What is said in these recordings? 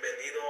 bienvenido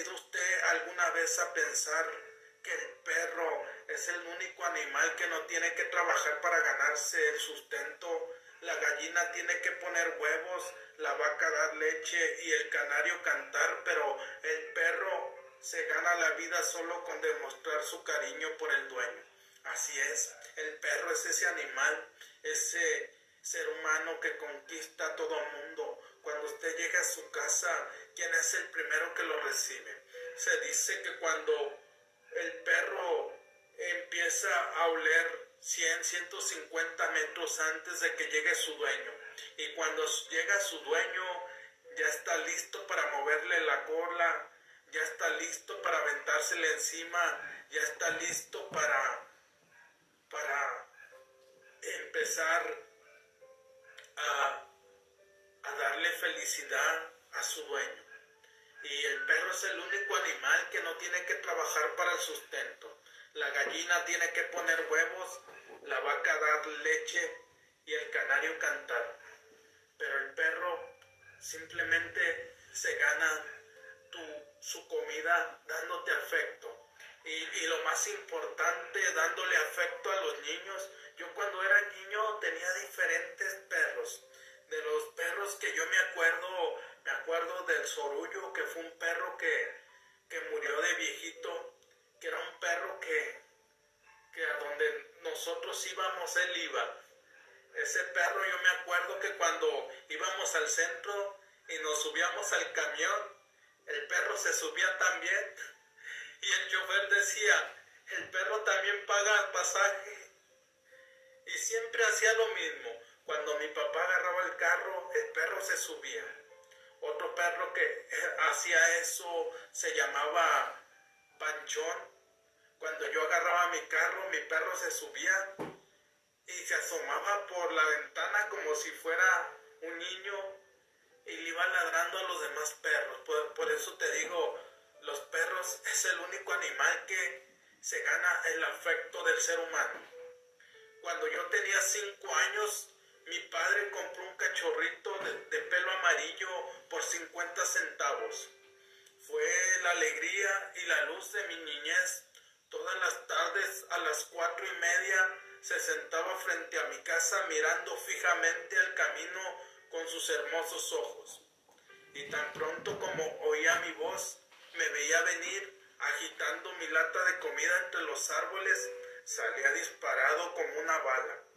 ¿Se ha detenido usted alguna vez a pensar que el perro es el único animal que no tiene que trabajar para ganarse el sustento? La gallina tiene que poner huevos, la vaca dar leche y el canario cantar, pero el perro se gana la vida solo con demostrar su cariño por el dueño. Así es, el perro es ese animal, ese ser humano que conquista a todo mundo. Usted llega a su casa, ¿quién es el primero que lo recibe? Se dice que cuando el perro empieza a oler 100, 150 metros antes de que llegue su dueño, y cuando llega su dueño, ya está listo para moverle la cola, ya está listo para aventársele encima, ya está listo para, para empezar a, a darle felicidad a su dueño. Y el perro es el único animal que no tiene que trabajar para el sustento. La gallina tiene que poner huevos, la vaca dar leche y el canario cantar. Pero el perro simplemente se gana tu su comida dándote afecto. Y, lo más importante, dándole afecto a los niños. Yo cuando era niño tenía diferentes perros. De los perros que yo me acuerdo, me acuerdo del Sorullo, que fue un perro que, que murió de viejito, que era un perro que, que a donde nosotros íbamos, él iba. Ese perro yo me acuerdo que cuando íbamos al centro y nos subíamos al camión, el perro se subía también y el chofer decía, el perro también paga pasaje. Y siempre hacía lo mismo. Cuando mi papá agarraba el carro, el perro se subía. Otro perro que eh, hacía eso se llamaba Panchón. Cuando yo agarraba mi carro, mi perro se subía y se asomaba por la ventana como si fuera un niño y le iba ladrando a los demás perros. Por, eso te digo, los perros es el único animal que se gana el afecto del ser humano. Cuando yo tenía cinco años, mi padre compró un cachorrito de, pelo amarillo por 50 centavos. Fue la alegría y la luz de mi niñez. Todas las tardes a las cuatro y media se sentaba frente a mi casa mirando fijamente al camino con sus hermosos ojos. Y tan pronto como oía mi voz, me veía venir, agitando mi lata de comida entre los árboles, salía disparado como una bala.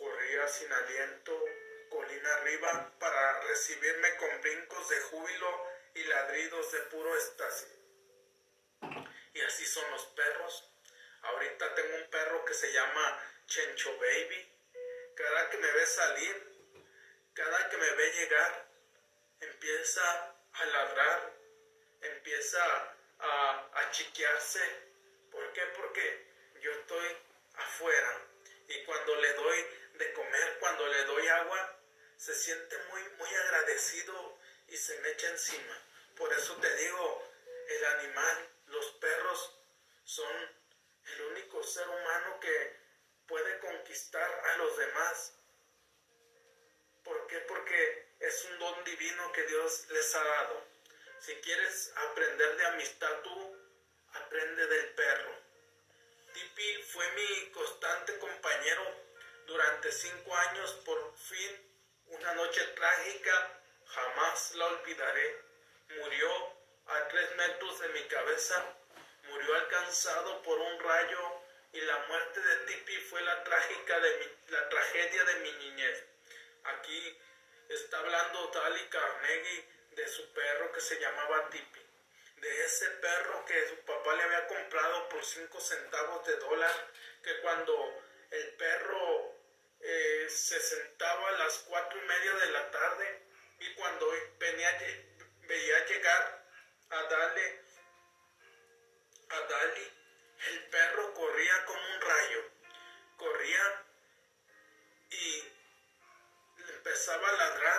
Corría sin aliento, colina arriba, para recibirme con brincos de júbilo y ladridos de puro éxtasis. Y así son los perros. Ahorita tengo un perro que se llama Chencho Baby. Cada que me ve salir, cada que me ve llegar, empieza a ladrar, empieza a, a chiquearse. ¿Por qué? Porque yo estoy afuera y cuando le doy de comer, cuando le doy agua, se siente muy, muy agradecido y se me echa encima. Por eso te digo, el animal, los perros son el único ser humano que puede conquistar a los demás. ¿Por qué? Porque es un don divino que Dios les ha dado. Si quieres aprender de amistad tú, aprende del perro. Tipi fue mi constante compañero durante cinco años. Por fin, una noche trágica, jamás la olvidaré. Murió a tres metros de mi cabeza murió alcanzado por un rayo y la muerte de Tipi fue la, trágica de la tragedia de mi niñez. Aquí está hablando Dali Carnegie de su perro que se llamaba Tipi, de ese perro que su papá le había comprado por cinco centavos de dólar, que cuando el perro eh, se sentaba a las cuatro y media de la tarde y cuando venía, veía llegar a darle a Dali, el perro corría como un rayo. Corría y empezaba a ladrar.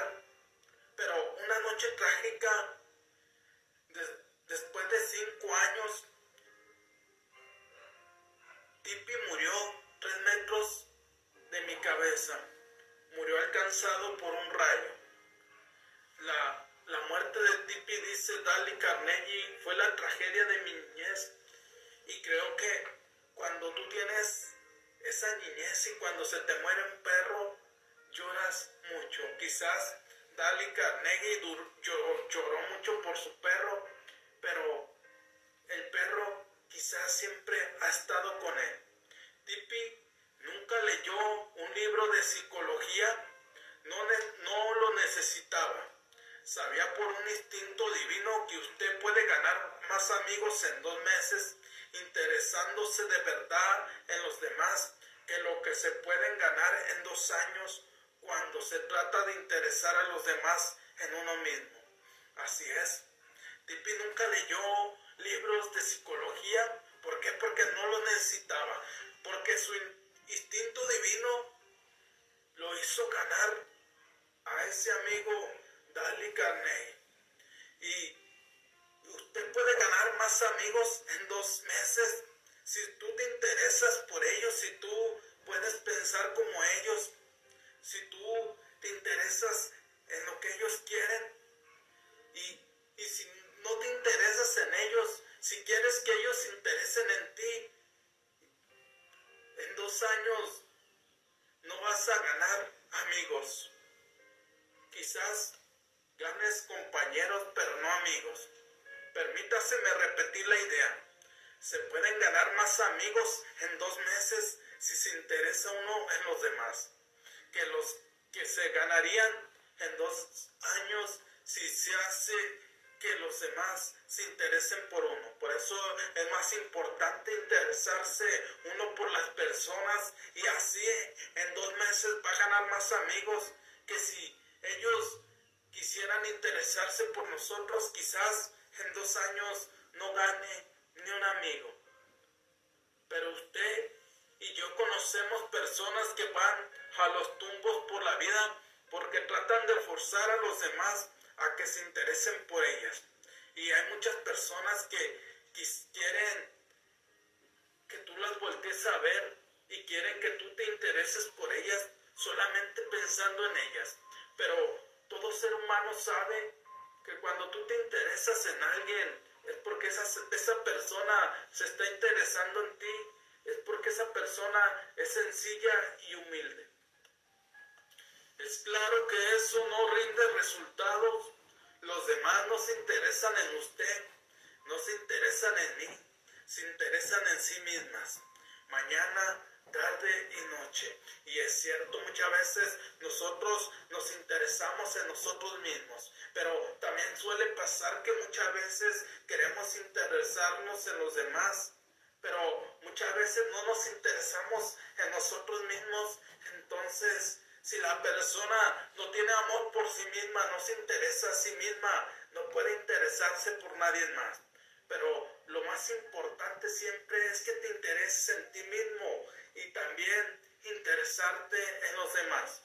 Sí misma, no se interesa a sí misma, no puede interesarse por nadie más. Pero lo más importante siempre es que te intereses en ti mismo y también interesarte en los demás.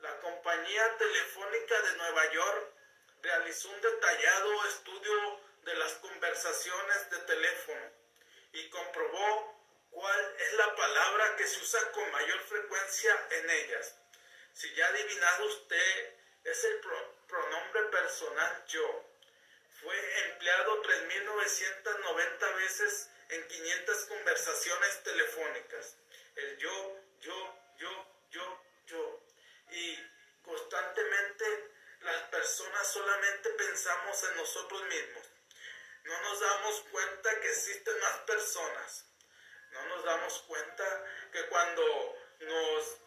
La compañía telefónica de Nueva York realizó un detallado estudio de las conversaciones de teléfono y comprobó cuál es la palabra que se usa con mayor frecuencia en ellas. Si ya ha adivinado usted, es el pronombre personal yo. Fue empleado 3.990 veces en 500 conversaciones telefónicas. El yo, yo, yo, yo, yo. Y constantemente las personas solamente pensamos en nosotros mismos. No nos damos cuenta que existen más personas. No nos damos cuenta que cuando nos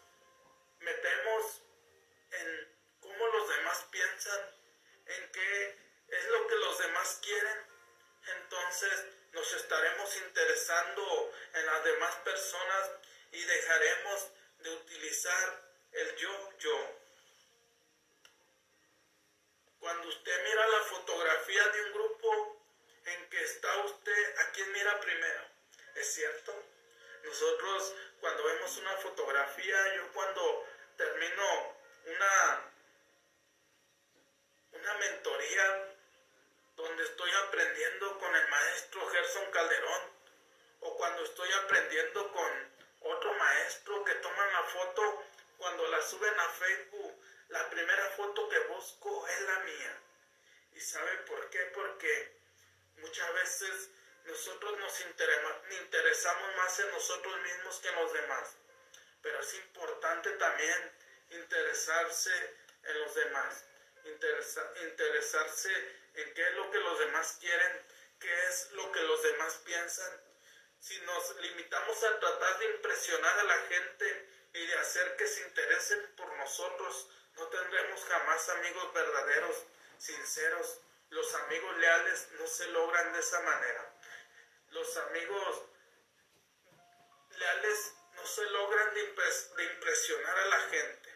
metemos en cómo los demás piensan, en qué es lo que los demás quieren, entonces nos estaremos interesando en las demás personas y dejaremos de utilizar el yo, yo. Cuando usted mira la fotografía de un grupo en que está usted, ¿a quién mira primero? ¿Es cierto? Nosotros cuando vemos una fotografía, yo cuando termino una, una mentoría donde estoy aprendiendo con el maestro Gerson Calderón o cuando estoy aprendiendo con otro maestro que toman la foto cuando la suben a Facebook, la primera foto que busco es la mía. ¿Y sabe por qué? Porque muchas veces nosotros nos interesamos más en nosotros mismos que en los demás. Pero es importante también interesarse en los demás, interesarse en qué es lo que los demás quieren, qué es lo que los demás piensan. Si nos limitamos a tratar de impresionar a la gente y de hacer que se interesen por nosotros, no tendremos jamás amigos verdaderos, sinceros. Los amigos leales no se logran de esa manera. Los amigos leales no se logran de, impresionar a la gente,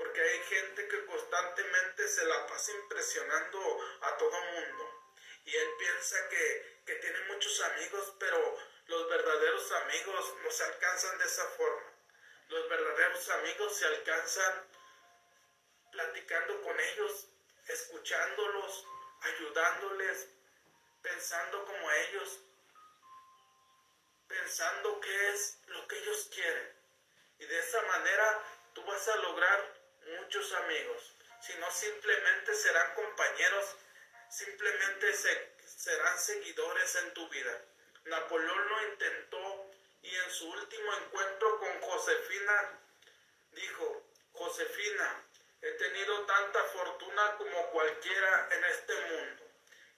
porque hay gente que constantemente se la pasa impresionando a todo mundo. Y él piensa que, que tiene muchos amigos, pero los verdaderos amigos no se alcanzan de esa forma. Los verdaderos amigos se alcanzan platicando con ellos, escuchándolos, ayudándoles, pensando como ellos, pensando qué es lo que ellos quieren. Y de esa manera tú vas a lograr muchos amigos. Si no, simplemente serán compañeros, simplemente serán seguidores en tu vida. Napoleón lo intentó y en su último encuentro con Josefina dijo, Josefina, he tenido tanta fortuna como cualquiera en este mundo.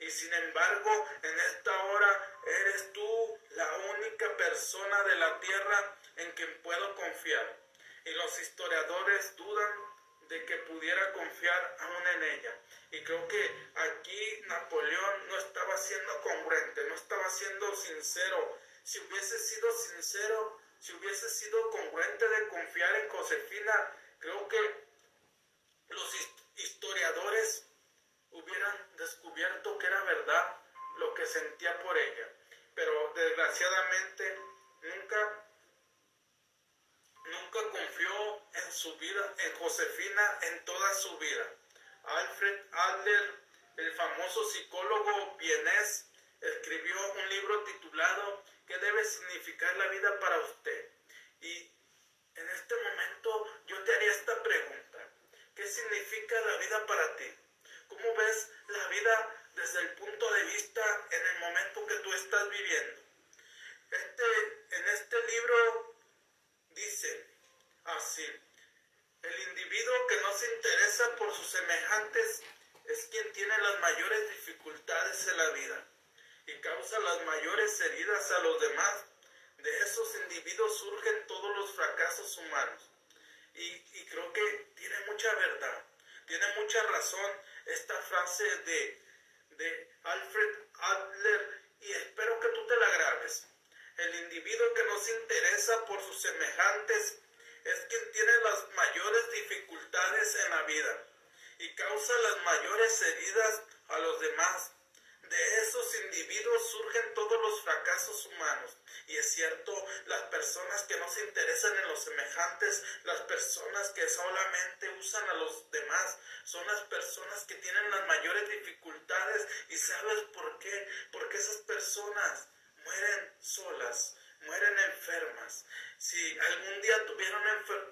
Y sin embargo, en esta hora eres tú la única persona de la tierra en quien puedo confiar. Y los historiadores dudan de que pudiera confiar aún en ella. Y creo que aquí Napoleón no estaba siendo congruente, no estaba siendo sincero. Si hubiese sido sincero, si hubiese sido congruente de confiar en Josefina, creo que los historiadores hubieran descubierto que era verdad lo que sentía por ella. Pero desgraciadamente nunca, nunca confió en su vida, en Josefina en toda su vida. Alfred Adler, el famoso psicólogo vienés, escribió un libro titulado ¿Qué debe significar la vida para usted? Y en este momento yo te haría esta pregunta. ¿Qué significa la vida para ti? ¿Cómo ves la vida desde el punto de vista en el momento que tú estás viviendo? Este, en este libro dice así, el individuo que no se interesa por sus semejantes es quien tiene las mayores dificultades en la vida. y causa las mayores heridas a los demás. De esos individuos surgen todos los fracasos humanos. Y, creo que tiene mucha verdad, tiene mucha razón esta frase de, de Alfred Adler y espero que tú te la grabes. El individuo que no se interesa por sus semejantes es quien tiene las mayores dificultades en la vida y causa las mayores heridas a los demás. De esos individuos surgen todos los fracasos humanos. Y es cierto, las personas que no se interesan en los semejantes, las personas que solamente usan a los demás, son las personas que tienen las mayores dificultades. ¿Y sabes por qué? Porque esas personas mueren solas, mueren enfermas. Si algún día tuvieron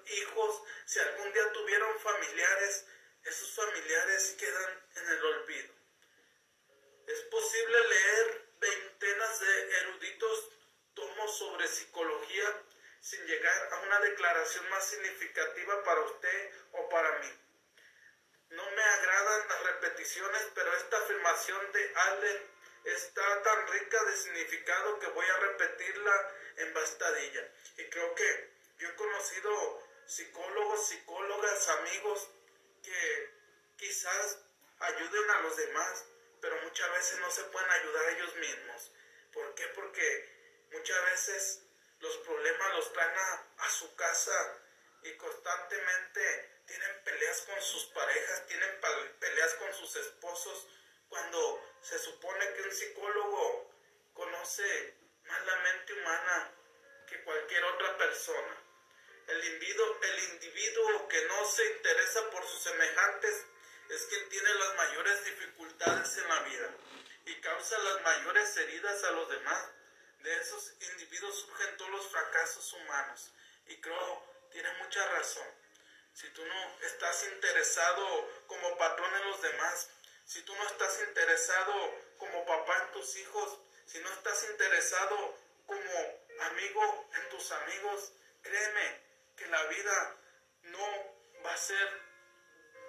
hijos, si algún día tuvieron familiares, esos familiares quedan en el olvido. Es posible leer veintenas de eruditos tomos sobre psicología sin llegar a una declaración más significativa para usted o para mí. No me agradan las repeticiones, pero esta afirmación de Allen está tan rica de significado que voy a repetirla en bastadilla. Y creo que yo he conocido psicólogos, psicólogas, amigos que quizás ayuden a los demás, pero muchas veces no se pueden ayudar a ellos mismos. ¿Por qué? Porque muchas veces los problemas los traen a, su casa y constantemente tienen peleas con sus parejas, tienen peleas con sus esposos, cuando se supone que un psicólogo conoce más la mente humana que cualquier otra persona. El individuo, el individuo que no se interesa por sus semejantes es quien tiene las mayores dificultades en la vida y causa las mayores heridas a los demás. De esos individuos surgen todos los fracasos humanos. Y creo, tiene mucha razón. Si tú no estás interesado como patrón en los demás, si tú no estás interesado como papá en tus hijos, si no estás interesado como amigo en tus amigos, créeme que la vida no va a ser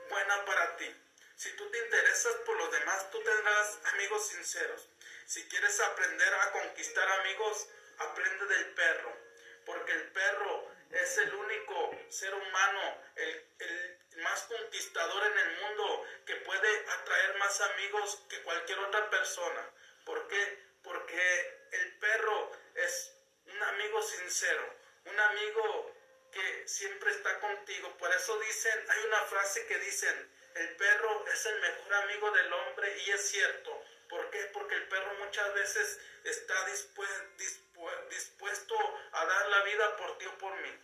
buena para ti. Si tú te interesas por los demás, tú tendrás amigos sinceros. Si quieres aprender a conquistar amigos, aprende del perro, porque el perro es el único ser humano, el, más conquistador en el mundo, que puede atraer más amigos que cualquier otra persona. ¿Por qué? Porque el perro es un amigo sincero, un amigo que siempre está contigo. Por eso dicen, hay una frase que dicen, el perro es el mejor amigo del hombre y es cierto. ¿Por qué? Porque el perro muchas veces está dispuesto a dar la vida por ti o por mí.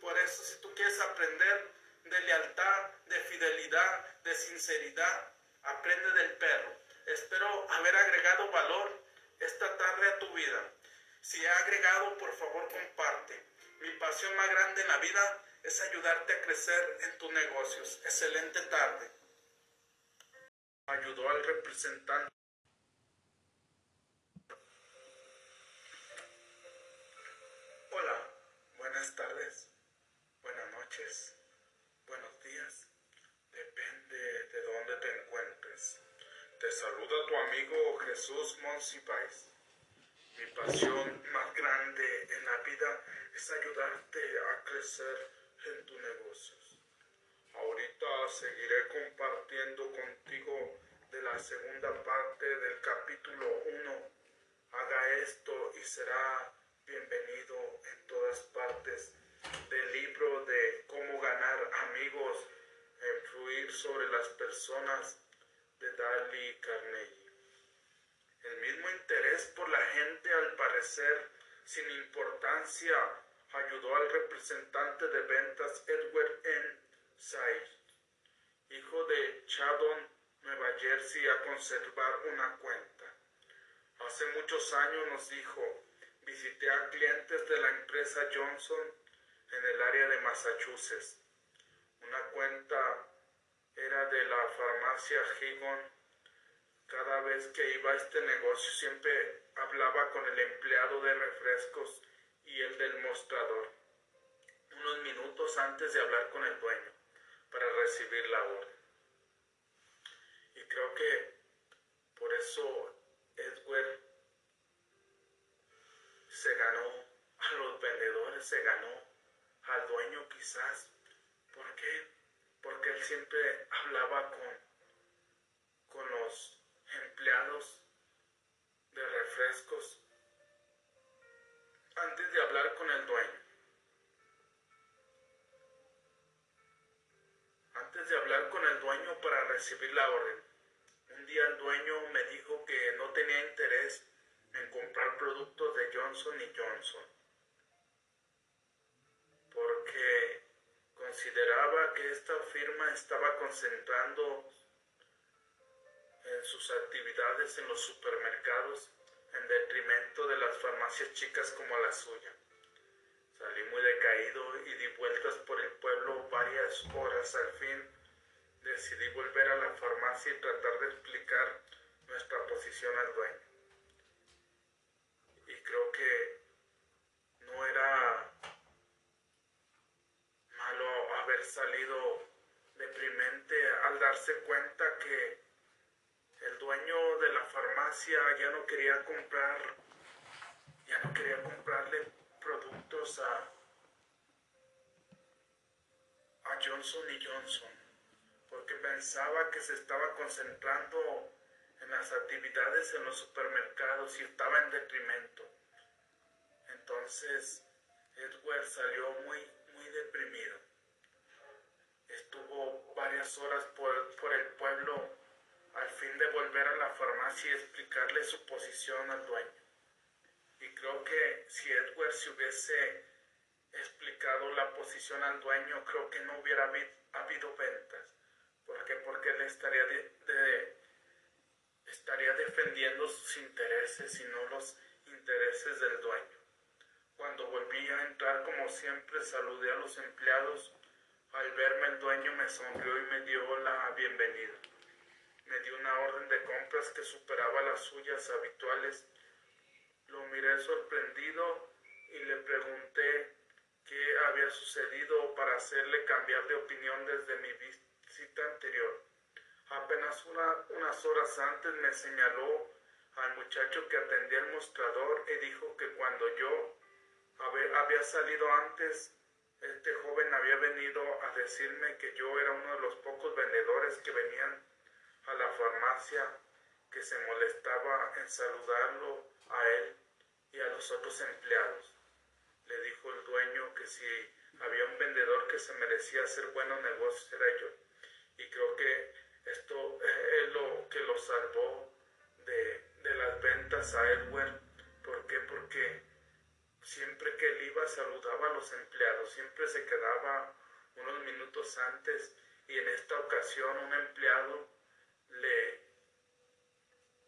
Por eso si tú quieres aprender de lealtad, de fidelidad, de sinceridad, aprende del perro. Espero haber agregado valor esta tarde a tu vida. Si ha agregado, por favor comparte. Mi pasión más grande en la vida es ayudarte a crecer en tus negocios. Excelente tarde. Ayudó al representante. Hola, buenas tardes, buenas noches, buenos días. Depende de dónde te encuentres. Te saluda tu amigo Jesús Monsipais. Mi pasión más grande en la vida es ayudarte a crecer en tus negocios. Ahorita seguiré compartiendo contigo de la segunda parte del capítulo 1. Haga esto y será bienvenido en todas partes del libro de cómo ganar amigos e influir sobre las personas de Dali Carnegie. El mismo interés por la gente al parecer sin importancia ayudó al representante de ventas Edward N. Said, hijo de Chadon, Nueva Jersey, a conservar una cuenta. Hace muchos años nos dijo, visité a clientes de la empresa Johnson en el área de Massachusetts. Una cuenta era de la farmacia Higon. Cada vez que iba a este negocio siempre hablaba con el empleado de refrescos y el del mostrador, unos minutos antes de hablar con el dueño para recibir la orden. Y creo que por eso Edward ganó a los vendedores, se ganó al dueño quizás. ¿Por qué? Porque él siempre hablaba con, con los empleados de refrescos antes de hablar con el dueño. Antes de hablar con el dueño para recibir la orden. Un día el dueño me dijo que no tenía interés en comprar productos de Johnson y Johnson porque consideraba que esta firma estaba concentrando en sus actividades en los supermercados en detrimento de las farmacias chicas como la suya. Salí muy decaído y di vueltas por el pueblo varias horas. Al fin decidí volver a la farmacia y tratar de explicar nuestra posición al dueño. Creo que no era malo haber salido deprimente al darse cuenta que el dueño de la farmacia ya no quería comprar, ya no quería comprarle productos a, a Johnson y Johnson, porque pensaba que se estaba concentrando en las actividades en los supermercados y estaba en detrimento. Entonces, Edward salió muy, muy deprimido. Estuvo varias horas por, por el pueblo al fin de volver a la farmacia y explicarle su posición al dueño. Y creo que si Edward se hubiese explicado la posición al dueño, creo que no hubiera habido, ventas. ¿Por qué? Porque él estaría, estaría defendiendo sus intereses y no los intereses del dueño. Cuando volví a entrar, como siempre, saludé a los empleados. Al verme el dueño me sonrió y me dio la bienvenida me dio una orden de compras que superaba las suyas habituales. Lo miré sorprendido y le pregunté qué había sucedido para hacerle cambiar de opinión desde mi visita anterior. Apenas unas horas antes me señaló al muchacho que atendía el mostrador y dijo que cuando yo había salido antes, este joven había venido a decirme que yo era uno de los pocos vendedores que venían a la farmacia que se molestaba en saludarlo a él y a los otros empleados. Le dijo el dueño que si había un vendedor que se merecía hacer buenos negocios era yo. Y creo que esto es lo que lo salvó de, de las ventas a Edward. ¿Por qué? Porque siempre que él iba saludaba a los empleados, siempre se quedaba unos minutos antes y en esta ocasión un empleado le,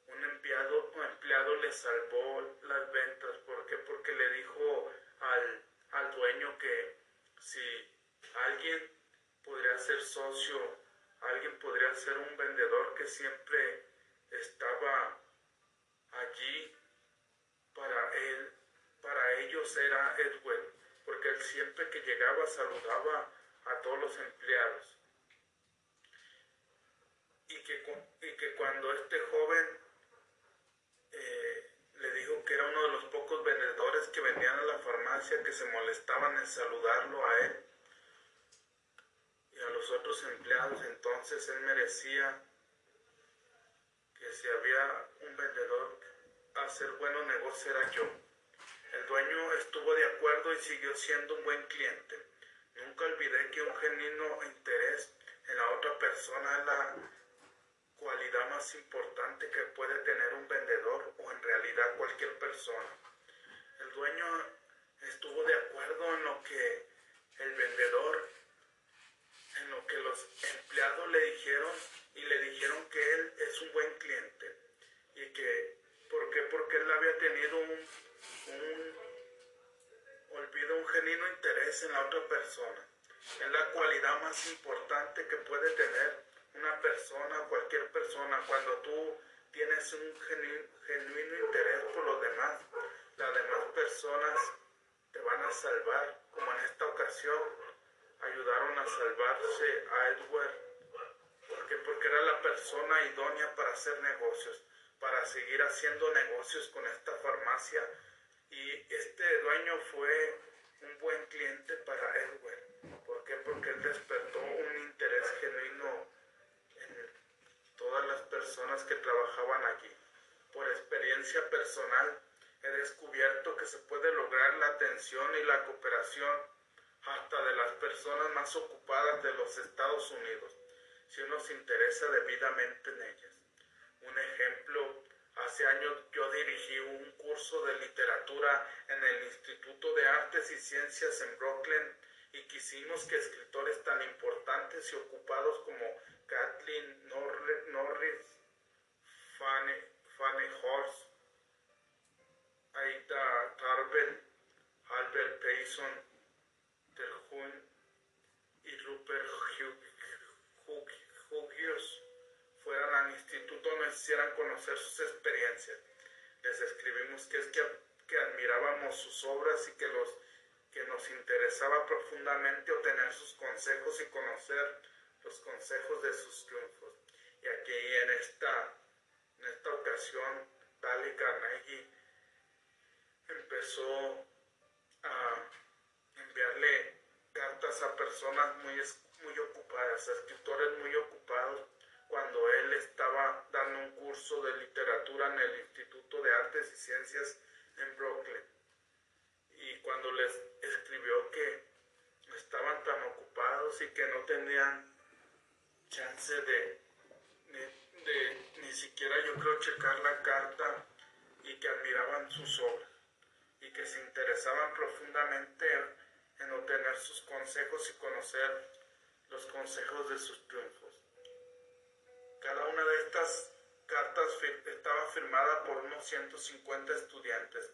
un empleado, un empleado le salvó las ventas. ¿Por qué? Porque le dijo al, al dueño que si alguien podría ser socio, alguien podría ser un vendedor que siempre estaba allí para él, para ellos era Edwin, porque él siempre que llegaba saludaba a todos los empleados y que, cuando este joven eh, le dijo que era uno de los pocos vendedores que venían a la farmacia que se molestaban en saludarlo a él y a los otros empleados, entonces él merecía que si había un vendedor hacer buenos negocios era yo. El dueño estuvo de acuerdo y siguió siendo un buen cliente. Nunca olvidé que un genuino interés en la otra persona es la cualidad más importante que puede tener un vendedor o en realidad cualquier persona. El dueño estuvo de acuerdo en lo que el vendedor, en lo que los empleados le dijeron y le dijeron que él es un buen cliente y que, ¿por qué? Porque él había tenido un, un olvido, un genuino interés en la otra persona. Es la cualidad más importante que puede tener una persona, cualquier persona, cuando tú tienes un genuino interés por los demás, las demás personas te van a salvar, como en esta ocasión ayudaron a salvarse a Edward, porque porque era la persona idónea para hacer negocios, para seguir haciendo negocios con esta farmacia Y este dueño fue un buen cliente para Edward. ¿Por qué? Porque él despertó un interés genuino en todas las personas que trabajaban allí. Por experiencia personal, he descubierto que se puede lograr la atención y la cooperación hasta de las personas más ocupadas de los Estados Unidos, si uno se interesa debidamente en ellas. Un ejemplo, hace años yo dirigí un curso de literatura en el Instituto de Artes y Ciencias en Brooklyn y quisimos que escritores tan importantes y ocupados como Kathleen Norris, Fanny, Fanny Horst, Aida Tarbell, Albert Payson, Terhun y Rupert Hughes fueran al instituto nos hicieran conocer sus experiencias. Les escribimos que es que, que admirábamos sus obras y que, los, que nos interesaba profundamente obtener sus consejos y conocer los consejos de sus triunfos. Y aquí en esta, en esta ocasión, Dali Carnegie empezó a enviarle cartas a personas muy, muy ocupadas, a escritores muy ocupados, cuando él estaba dando un curso de literatura en el Instituto de Artes y Ciencias en Brooklyn. Y cuando les escribió que estaban tan ocupados y que no tenían chance de, de ni siquiera yo creo checar la carta y que admiraban sus obras y que se interesaban profundamente en obtener sus consejos y conocer los consejos de sus triunfos. Cada una de estas cartas estaba firmada por unos 150 estudiantes.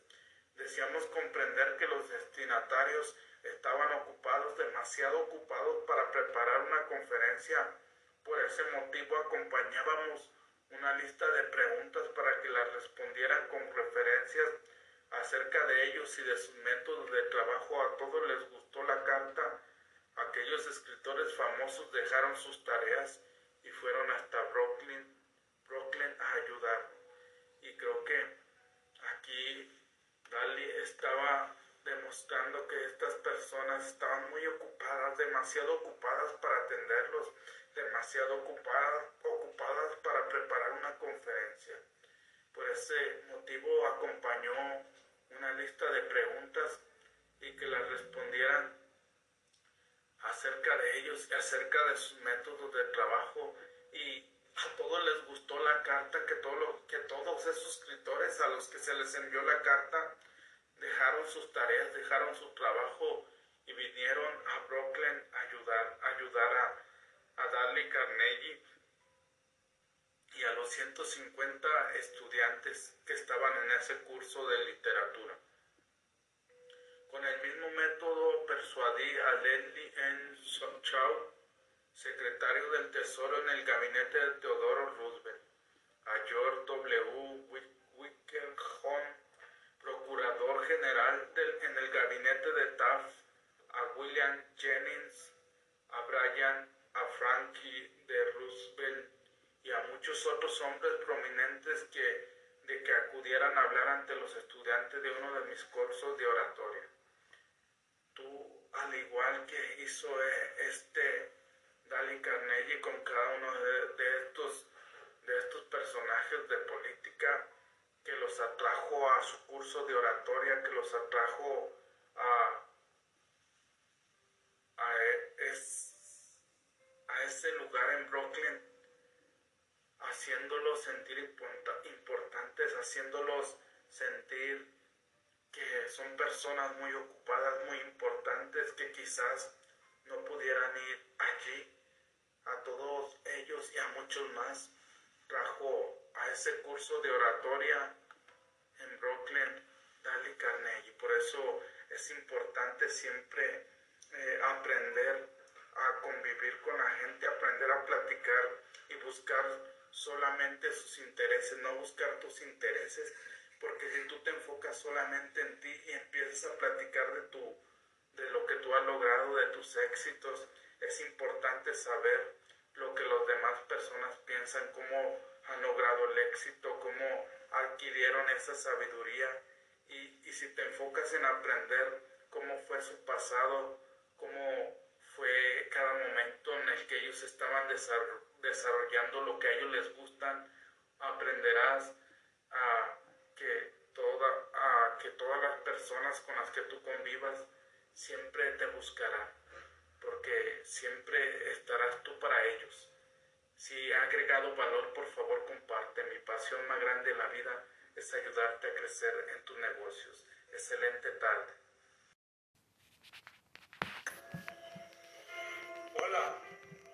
Deseamos comprender que los destinatarios estaban ocupados, demasiado ocupados para preparar una conferencia. Por ese motivo acompañábamos una lista de preguntas para que las respondieran con referencias acerca de ellos y de sus métodos de trabajo. A todos les gustó la carta. Aquellos escritores famosos dejaron sus tareas y fueron hasta Brooklyn, Brooklyn a ayudar. Y creo que aquí Dali estaba demostrando que estas personas estaban muy ocupadas, demasiado ocupadas para atenderlos, demasiado ocupadas, ocupadas para preparar una conferencia. Por ese motivo acompañó una lista de preguntas y que las respondieran acerca de ellos y acerca de sus métodos de trabajo y a todos les gustó la carta que, todo que todos esos escritores a los que se les envió la carta dejaron sus tareas, dejaron su trabajo y vinieron a Brooklyn a ayudar, ayudar a, a Dali Carnegie y a los 150 estudiantes que estaban en ese curso de literatura. Con el mismo método persuadí a Leslie N. Chow, secretario del Tesoro en el gabinete de Teodoro Roosevelt, a George W. Wickerham, procurador general en el gabinete de Taft, a William Jennings, a Brian, a Frankie de Roosevelt y a muchos otros hombres prominentes que de que acudieran a hablar ante los estudiantes de uno de mis cursos de oratoria al igual que hizo eh, este Dali Carnegie con cada uno de, estos, de estos personajes de política, que los atrajo a su curso de oratoria, que los atrajo a, a, e, a ese lugar en Brooklyn, haciéndolos sentir importantes, haciéndolos sentir que son personas muy ocupadas, muy importantes, que quizás no pudieran ir allí. A todos ellos y a muchos más trajo a ese curso de oratoria en Brooklyn, Dali Carnegie. Por eso es importante siempre eh, aprender a convivir con la gente, aprender a platicar y buscar solamente sus intereses, no buscar tus intereses, porque si tú te enfocas solamente en ti y empiezas a platicar de, tu, de lo que tú has logrado, de tus éxitos, es importante saber lo que las demás personas piensan, cómo han logrado el éxito, cómo adquirieron esa sabiduría. Y, y si te enfocas en aprender cómo fue su pasado, cómo fue cada momento en el que ellos estaban desarrollando lo que a ellos les gustan, aprenderás a que, toda, a que todas las personas con las que tú convivas siempre te buscarán, porque siempre estarás tú para ellos. Si ha agregado valor, por favor comparte. Mi pasión más grande en la vida es ayudarte a crecer en tus negocios. Excelente tarde. Hola,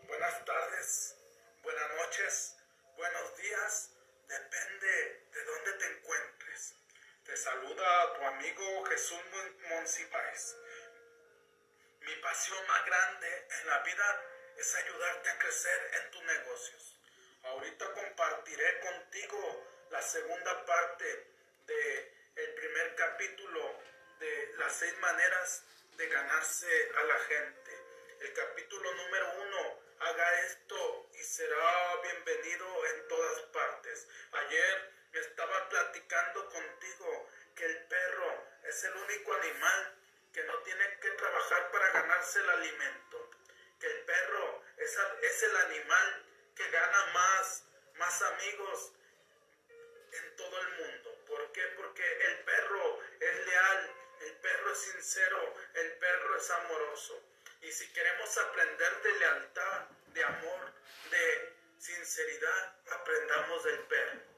buenas tardes, buenas noches, buenos días, depende de dónde te encuentres. Te saluda tu amigo Jesús Monsipáez. Mi pasión más grande en la vida es ayudarte a crecer en tus negocios. Ahorita compartiré contigo la segunda parte de el primer capítulo de las seis maneras de ganarse a la gente. El capítulo número uno, haga esto y será bienvenido en todas partes. Ayer estaba platicando contigo que el perro es el único animal que no tiene que trabajar para ganarse el alimento. Que el perro es, es el animal que gana más, más amigos en todo el mundo. ¿Por qué? Porque el perro es leal, el perro es sincero, el perro es amoroso. Y si queremos aprender de lealtad, de amor, de sinceridad, aprendamos del perro.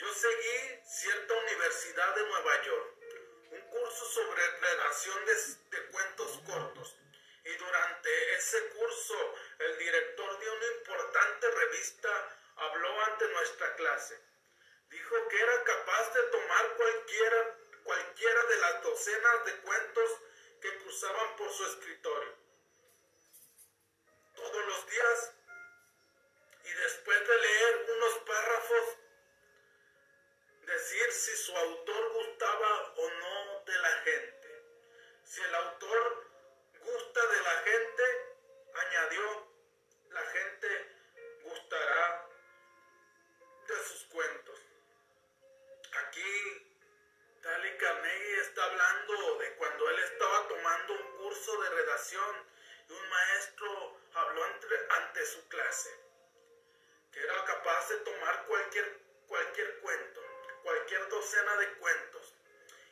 Yo seguí cierta universidad de Nueva York, un curso sobre redacción de, de cuentos cortos. Y durante ese curso, el director de una importante revista habló ante nuestra clase. Dijo que era capaz de tomar cualquiera, cualquiera de las docenas de cuentos que cruzaban por su escritorio. Todos los días y después de leer unos párrafos, decir si su autor gustaba o no de la gente. Si el autor gusta de la gente, añadió, la gente gustará de sus cuentos. Aquí Dale Carnegie está hablando de cuando él estaba tomando un curso de redacción y un maestro habló ante su clase, que era capaz de tomar cualquier, cualquier cuento, cualquier docena de cuentos.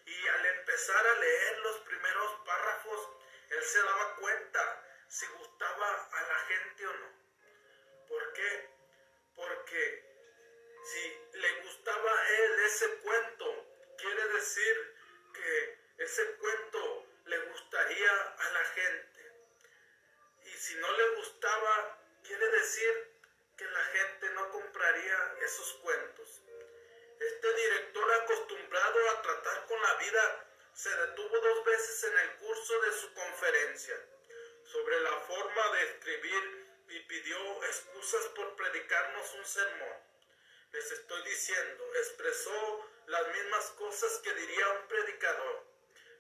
Y al empezar a leer los primeros párrafos, él se daba cuenta si gustaba a la gente o no. ¿Por qué? Porque si le gustaba a él ese cuento, quiere decir que ese cuento le gustaría a la gente. Y si no le gustaba, quiere decir que la gente no compraría esos cuentos. Este director acostumbrado a tratar con la vida se detuvo dos veces en el curso de su conferencia sobre la forma de escribir y pidió excusas por predicarnos un sermón. Les estoy diciendo, expresó las mismas cosas que diría un predicador.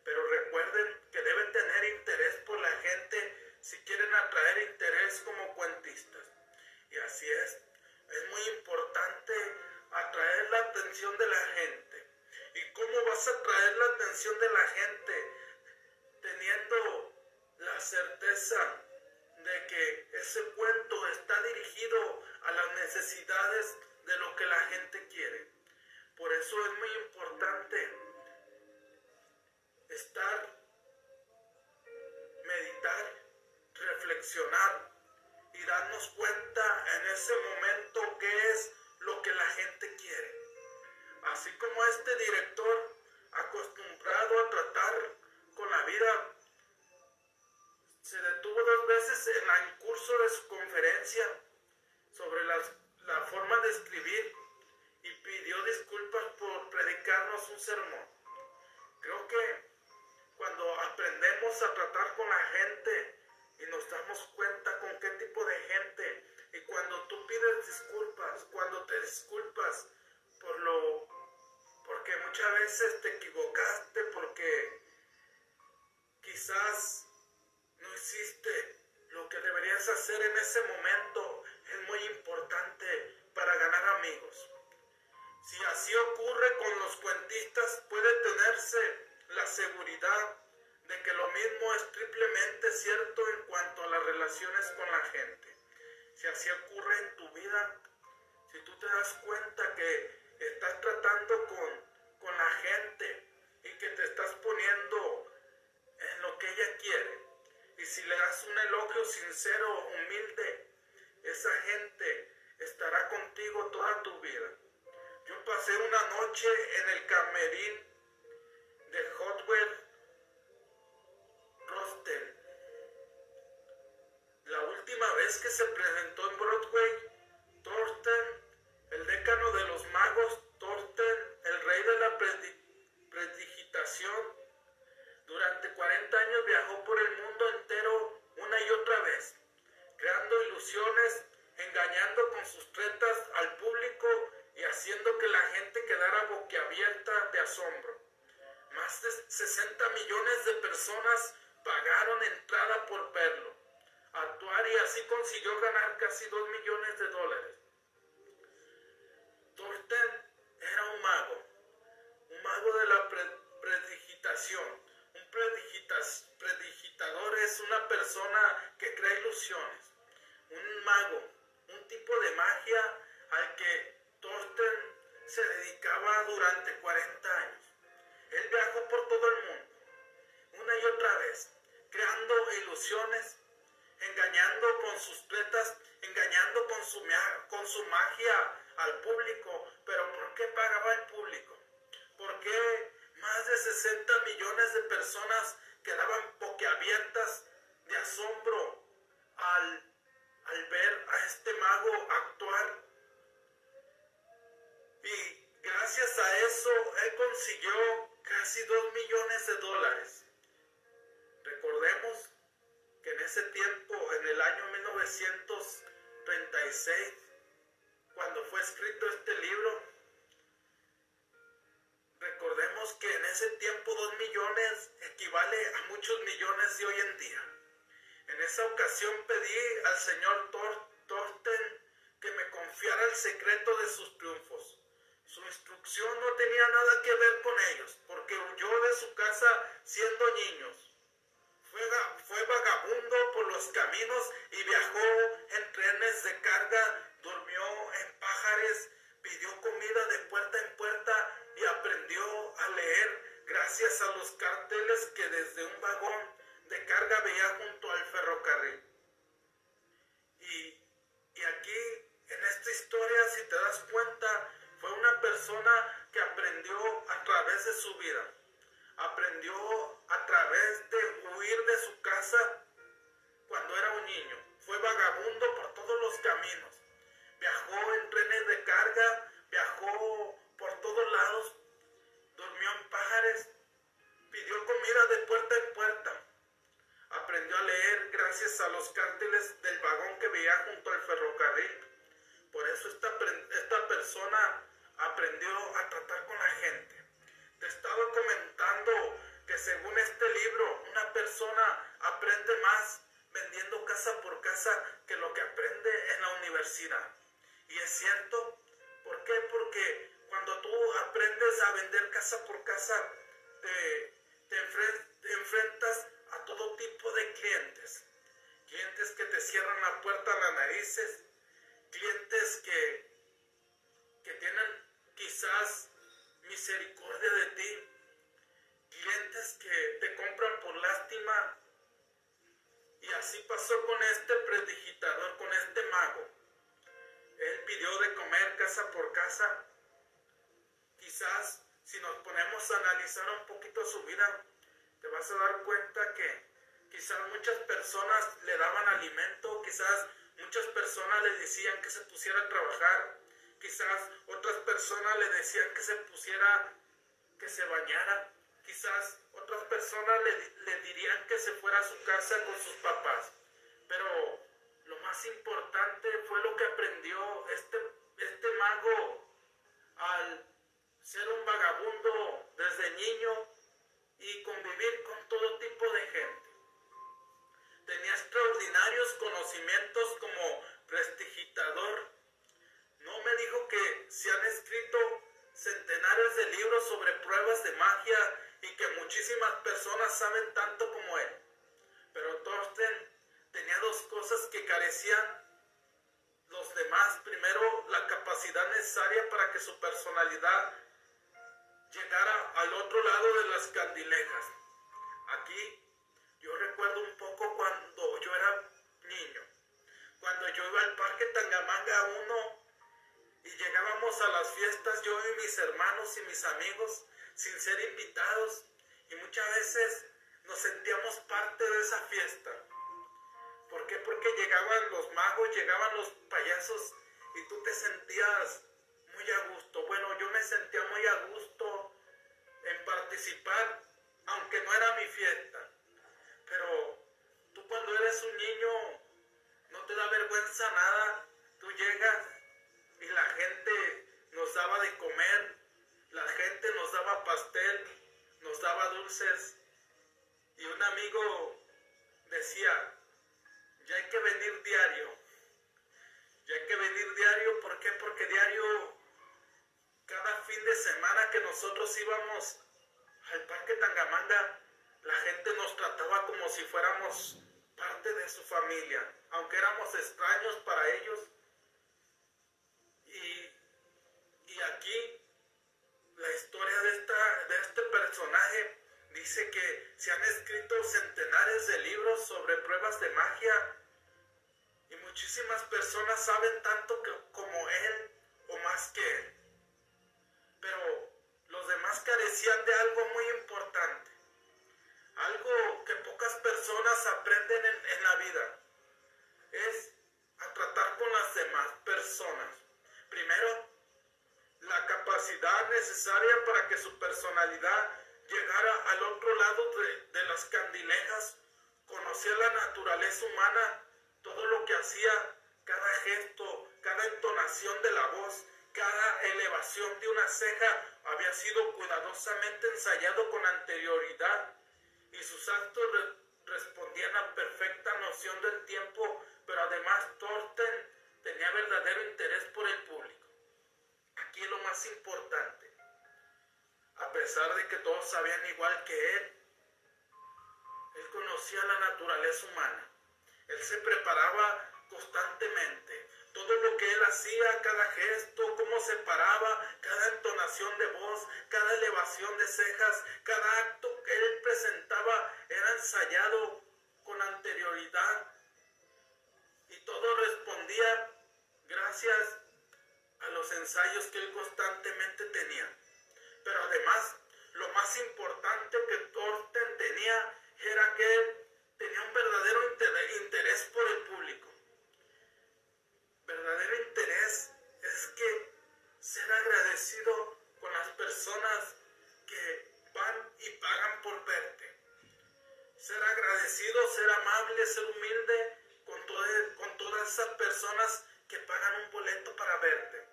Pero recuerden que deben tener interés por la gente si quieren atraer interés como cuentistas. Y así es. Es muy importante atraer la atención de la gente. ¿Y cómo vas a atraer la atención de la gente? Teniendo la certeza de que ese cuento está dirigido a las necesidades de lo que la gente quiere. Por eso es muy importante estar, meditar, reflexionar y darnos cuenta en ese momento qué es lo que la gente quiere. Así como este director acostumbrado a tratar con la vida, se detuvo dos veces en el curso de su conferencia sobre la forma de escribir y pidió disculpas por predicarnos un sermón. Creo que cuando aprendemos a tratar con la gente y nos damos cuenta con qué tipo de gente, y cuando tú pides disculpas, cuando te disculpas por lo, porque muchas veces te equivocaste, porque quizás no hiciste lo que deberías hacer en ese momento, es muy importante para ganar amigos. Si así ocurre con los cuentistas, puede tenerse la seguridad de que lo mismo es triplemente cierto en cuanto a las relaciones con la gente. Si así ocurre en tu vida, si tú te das cuenta que estás tratando con, con la gente y que te estás poniendo en lo que ella quiere, y si le das un elogio sincero, humilde, esa gente estará contigo toda tu vida. Yo pasé una noche en el camerín muchos millones de hoy en día. En esa ocasión pedí al Señor clientes. Clientes que te cierran la puerta a las narices. Clientes que, que tienen quizás misericordia de ti. Clientes que te compran por lástima. Y así pasó con este predigitador, con este mago. Él pidió de comer casa por casa. Quizás si nos ponemos a analizar un poquito su vida, te vas a dar cuenta que quizás muchas personas le daban alimento, quizás muchas personas le decían que se pusiera a trabajar, quizás otras personas le decían que se pusiera, que se bañara, quizás otras personas le, le dirían que se fuera a su casa con sus papás. Pero lo más importante fue lo que aprendió este, este mago al ser un vagabundo desde niño y convivir con todo tipo de gente. Tenía extraordinarios conocimientos como prestigitador. No me dijo que se han escrito centenares de libros sobre pruebas de magia y que muchísimas personas saben tanto como él. Pero Thorsten tenía dos cosas que carecían los demás. Primero, la capacidad necesaria para que su personalidad llegara al otro lado de las candilejas. Aquí yo recuerdo un poco cuando yo era niño, cuando yo iba al parque Tangamanga 1 y llegábamos a las fiestas, yo y mis hermanos y mis amigos, sin ser invitados, y muchas veces nos sentíamos parte de esa fiesta. ¿Por qué? Porque llegaban los magos, llegaban los payasos y tú te sentías muy a gusto. Bueno, yo me sentía muy a gusto en participar, aunque no era mi fiesta. Pero tú cuando eres un niño no te da vergüenza nada. Tú llegas y la gente nos daba de comer, la gente nos daba pastel, nos daba dulces. Y un amigo decía, ya hay que venir diario. Ya hay que venir diario, ¿por qué? Porque diario, cada fin de semana que nosotros íbamos al Parque Tangamanga, la gente nos trataba como si fuéramos parte de su familia, aunque éramos extraños para ellos. Y, y aquí la historia de, esta, de este personaje dice que se han escrito centenares de libros sobre pruebas de magia y muchísimas personas saben tanto como él o más que él. Pero los demás carecían de algo muy importante, algo que pocas personas aprenden en, en la vida, es a tratar con las demás personas. Primero, la capacidad necesaria para que su personalidad llegara al otro lado de, las candilejas, conocía la naturaleza humana, todo lo que hacía, cada gesto, cada entonación de la voz, cada elevación de una ceja había sido cuidadosamente ensayado con anterioridad y sus actos respondían a perfecta noción del tiempo, pero además Thorsten tenía verdadero interés por el público. Aquí lo más importante a pesar de que todos sabían igual que él. Él conocía la naturaleza humana. Él se preparaba constantemente. Todo lo que él hacía, cada gesto, cómo se paraba, cada entonación de voz, cada elevación de cejas, cada acto que él presentaba era ensayado con anterioridad. Y todo respondía gracias a los ensayos que él constantemente tenía. Pero además, lo más importante que Thorsten tenía era que él tenía un verdadero interés por el público. Verdadero interés es que ser agradecido con las personas que van y pagan por verte. Ser agradecido, ser amable, ser humilde con, con todas esas personas que pagan un boleto para verte.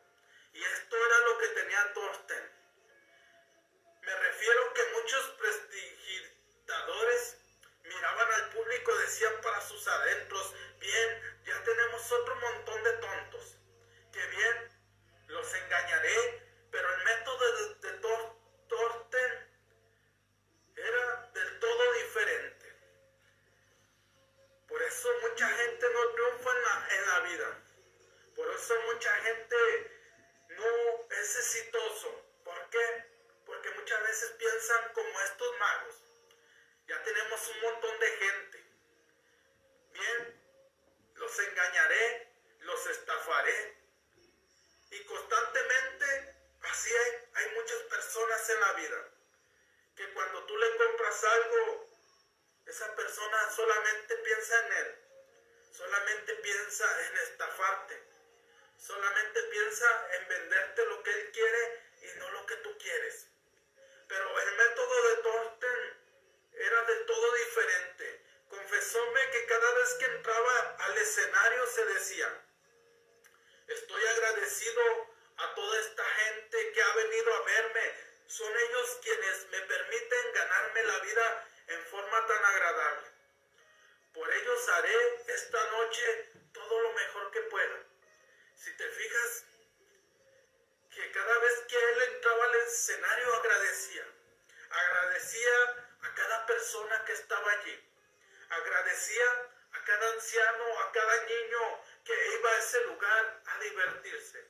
Y esto era lo que tenía Thorsten. Me refiero que muchos prestigitadores miraban al público decían para sus adentros, bien, ya tenemos otro montón de tontos. Que bien, los engañaré, pero el método de, de Torten era del todo diferente. Por eso mucha gente no triunfa en la, en la vida. Por eso mucha gente no es exitoso. ¿Por qué? porque muchas veces piensan como estos magos. Ya tenemos un montón de gente. Bien, los engañaré, los estafaré. Y constantemente así hay, hay muchas personas en la vida que cuando tú le compras algo, esa persona solamente piensa en él, solamente piensa en estafarte, solamente piensa en venderte lo que él quiere y no lo que tú quieres. Pero el método de Thorsten era de todo diferente. Confesóme que cada vez que entraba al escenario se decía, estoy agradecido a toda esta gente que ha venido a verme. Son ellos quienes me permiten ganarme la vida en forma tan agradable. Por ellos haré esta noche todo lo mejor que pueda. Si te fijas, que cada vez que él entraba al escenario agradecía. Agradecía a cada persona que estaba allí. Agradecía a cada anciano, a cada niño que iba a ese lugar a divertirse.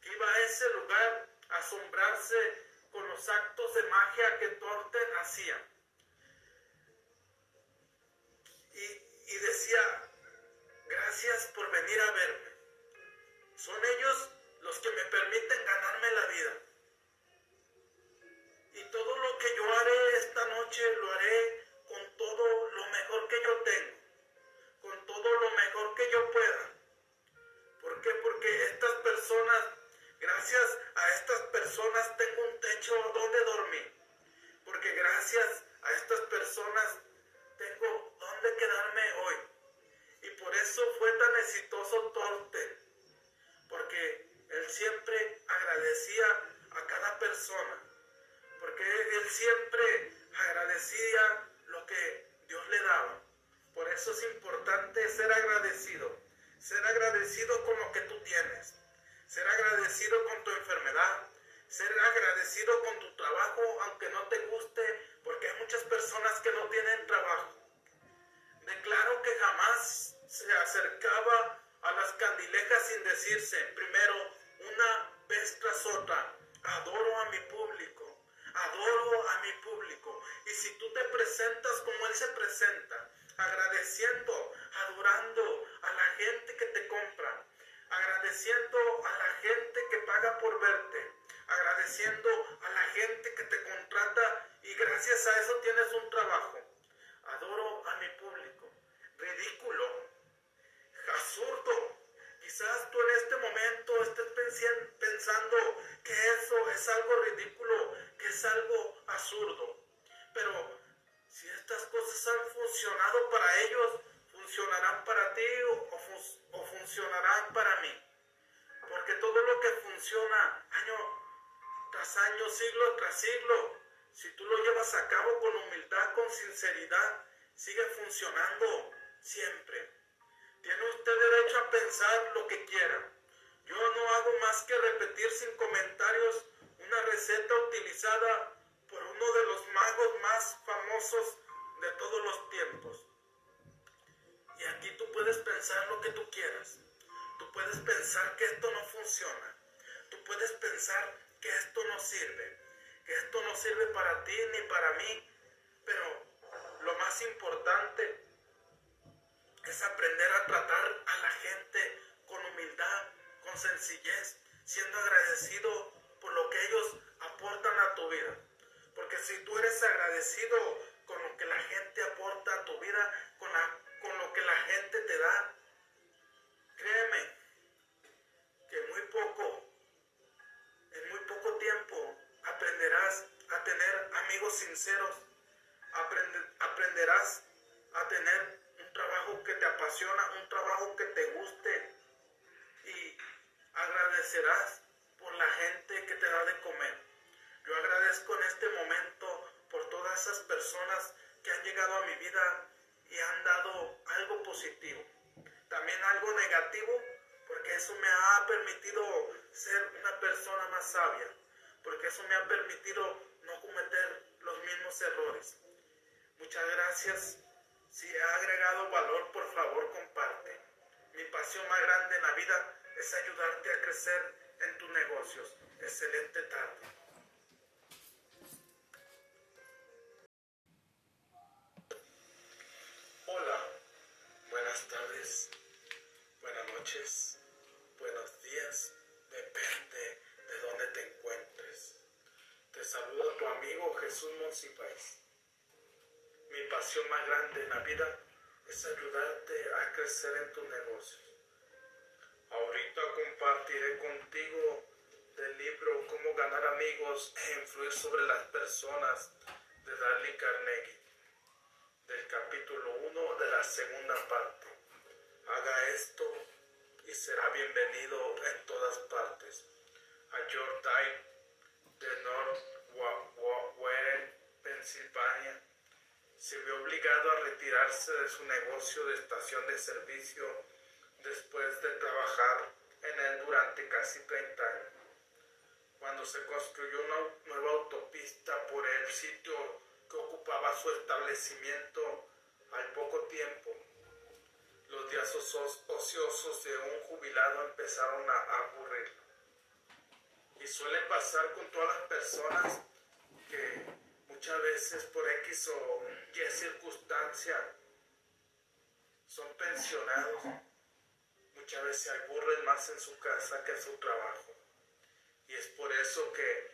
Que iba a ese lugar a asombrarse con los actos de magia que Torten hacía. Y, y decía, gracias por venir a verme. Son ellos los que me permiten ganarme la vida. Y todo lo que yo haré esta noche lo haré todo lo mejor que yo tengo, con todo lo mejor que yo pueda. ¿Por qué? Porque estas personas, gracias a estas personas tengo un techo donde dormir. Porque gracias a estas personas tengo donde quedarme hoy. Y por eso fue tan exitoso Torte. Porque él siempre agradecía a cada persona, porque él siempre agradecía Dios le daba. Por eso es importante ser agradecido, ser agradecido con lo que tú tienes, ser agradecido con tu enfermedad, ser agradecido con tu trabajo, aunque no te guste, porque hay muchas personas que no tienen trabajo. Declaro que jamás se acercaba a las candilejas sin decirse, primero, una vez tras otra, adoro a mi público, adoro a mi público. Y si tú te presentas como Él se presenta, agradeciendo, adorando a la gente que te compra, agradeciendo a la gente que paga por verte, agradeciendo a la gente que te contrata y gracias a eso tienes un trabajo. Adoro a mi público. Ridículo. Absurdo Quizás tú en este momento estés pensando que eso es algo ridículo, que es algo absurdo. Pero si estas cosas han funcionado para ellos, funcionarán para ti o, funcionarán para mí. Porque todo lo que funciona año tras año, siglo tras siglo, si tú lo llevas a cabo con humildad, con sinceridad, sigue funcionando siempre. Tiene usted derecho a pensar lo que quiera. Yo no hago más que repetir sin comentarios una receta utilizada por uno de los magos más famosos de todos los tiempos. Y aquí tú puedes pensar lo que tú quieras. Tú puedes pensar que esto no funciona. Tú puedes pensar que esto no sirve. Que esto no sirve para ti ni para mí. Pero lo más importante es aprender a tratar a la gente con humildad, con sencillez, siendo agradecido por lo que ellos aportan a tu vida. Porque si tú eres agradecido con lo que la gente aporta a tu vida, con, con lo que la gente te da, créeme que muy poco, en muy poco tiempo, aprenderás a tener amigos sinceros, aprenderás a tener trabajo que te apasiona, un trabajo que te guste y agradecerás por la gente que te da de comer. Yo agradezco en este momento por todas esas personas que han llegado a mi vida y han dado algo positivo. También algo negativo, porque eso me ha permitido ser una persona más sabia, porque eso me ha permitido no cometer los mismos errores. Muchas gracias si ha agregado valor, por favor comparte. Mi pasión más grande en la vida es ayudarte a crecer en tus negocios. Excelente tarde. Hola, buenas tardes, buenas noches, buenos días, depende de dónde te encuentres. Te saluda tu amigo Jesús Monsipais. Mi pasión más grande en la vida es ayudarte a crecer en tus negocios. Ahorita compartiré contigo del libro Cómo ganar amigos e influir sobre las personas de Dale Carnegie, del capítulo 1 de la segunda parte. Haga esto y será bienvenido en todas partes. A George de North Warren, Pensilvania se vio obligado a retirarse de su negocio de estación de servicio después de trabajar en él durante casi 30 años. cuando se construyó una nueva autopista por el sitio que ocupaba su establecimiento al poco tiempo. Los días ociosos de un jubilado empezaron a aburrir. Y suele pasar con todas las personas que muchas veces por X o Y circunstancia son pensionados. Muchas veces se aburren más en su casa que en su trabajo. Y es por eso que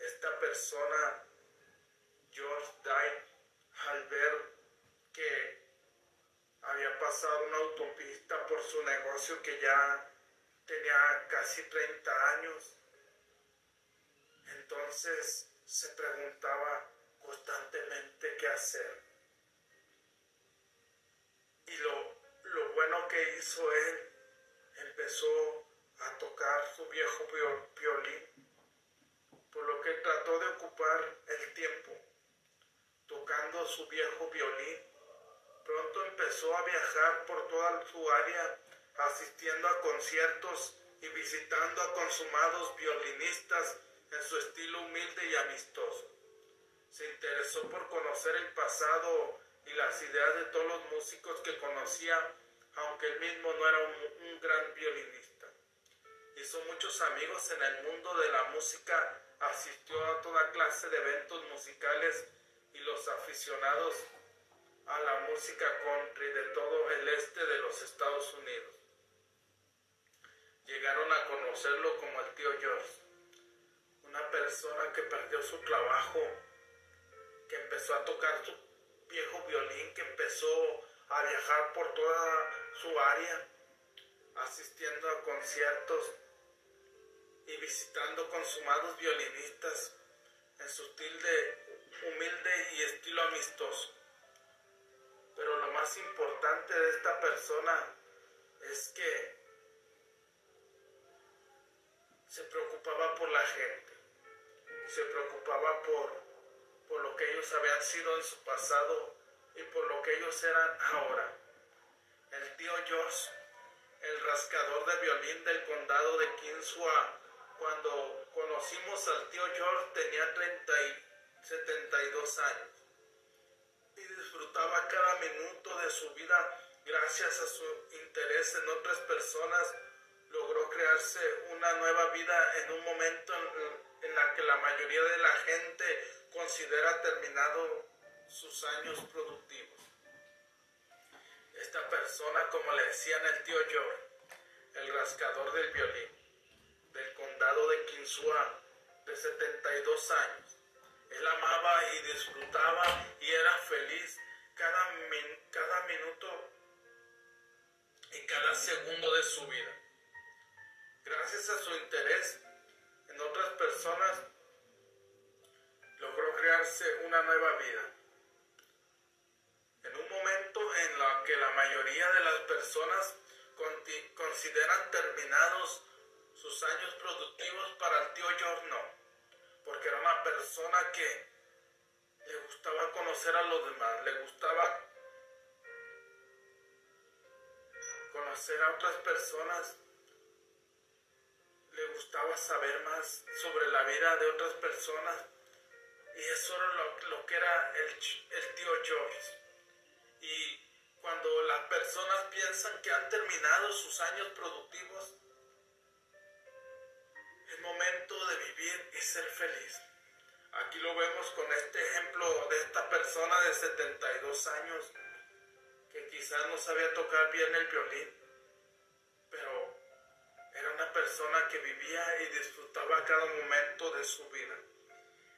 esta persona, George Dyke, al ver que había pasado una autopista por su negocio que ya tenía casi 30 años, entonces se preguntaba constantemente qué hacer. Y lo, lo bueno que hizo él, empezó a tocar su viejo violín, por lo que trató de ocupar el tiempo tocando su viejo violín. Pronto empezó a viajar por toda su área, asistiendo a conciertos y visitando a consumados violinistas en su estilo humilde y amistoso. Se interesó por conocer el pasado y las ideas de todos los músicos que conocía, aunque él mismo no era un, gran violinista. Hizo muchos amigos en el mundo de la música, asistió a toda clase de eventos musicales y los aficionados a la música country de todo el este de los Estados Unidos. Llegaron a conocerlo como el tío George, una persona que perdió su trabajo, que empezó a tocar su viejo violín, que empezó a viajar por toda su área, asistiendo a conciertos y visitando consumados violinistas en su estilo humilde y estilo amistoso. Pero lo más importante de esta persona es que se preocupaba por la gente, se preocupaba por, por lo que ellos habían sido en su pasado y por lo que ellos eran ahora. El tío George, el rascador de violín del condado de Kinsua, cuando conocimos al tío George tenía 30 y 72 años y disfrutaba cada minuto de su vida gracias a su interés en otras personas logró crearse una nueva vida en un momento en, en la que la mayoría de la gente considera terminado sus años productivos. Esta persona, como le decían el tío George, el rascador del violín, del condado de Kinsua, de 72 años. Él amaba y disfrutaba y era feliz cada, cada minuto y cada segundo de su vida. Gracias a su interés personas, logró crearse una nueva vida. En un momento en la que la mayoría de las personas consideran terminados sus años productivos para el tío George no, porque era una persona que le gustaba conocer a los demás, le gustaba conocer a otras personas, le gustaba saber más sobre la vida de otras personas y eso era lo, que era el, el tío George. Y cuando las personas piensan que han terminado sus años productivos, momento de vivir y ser feliz. Aquí lo vemos con este ejemplo de esta persona de 72 años que quizás no sabía tocar bien el violín, una persona que vivía y disfrutaba cada momento de su vida.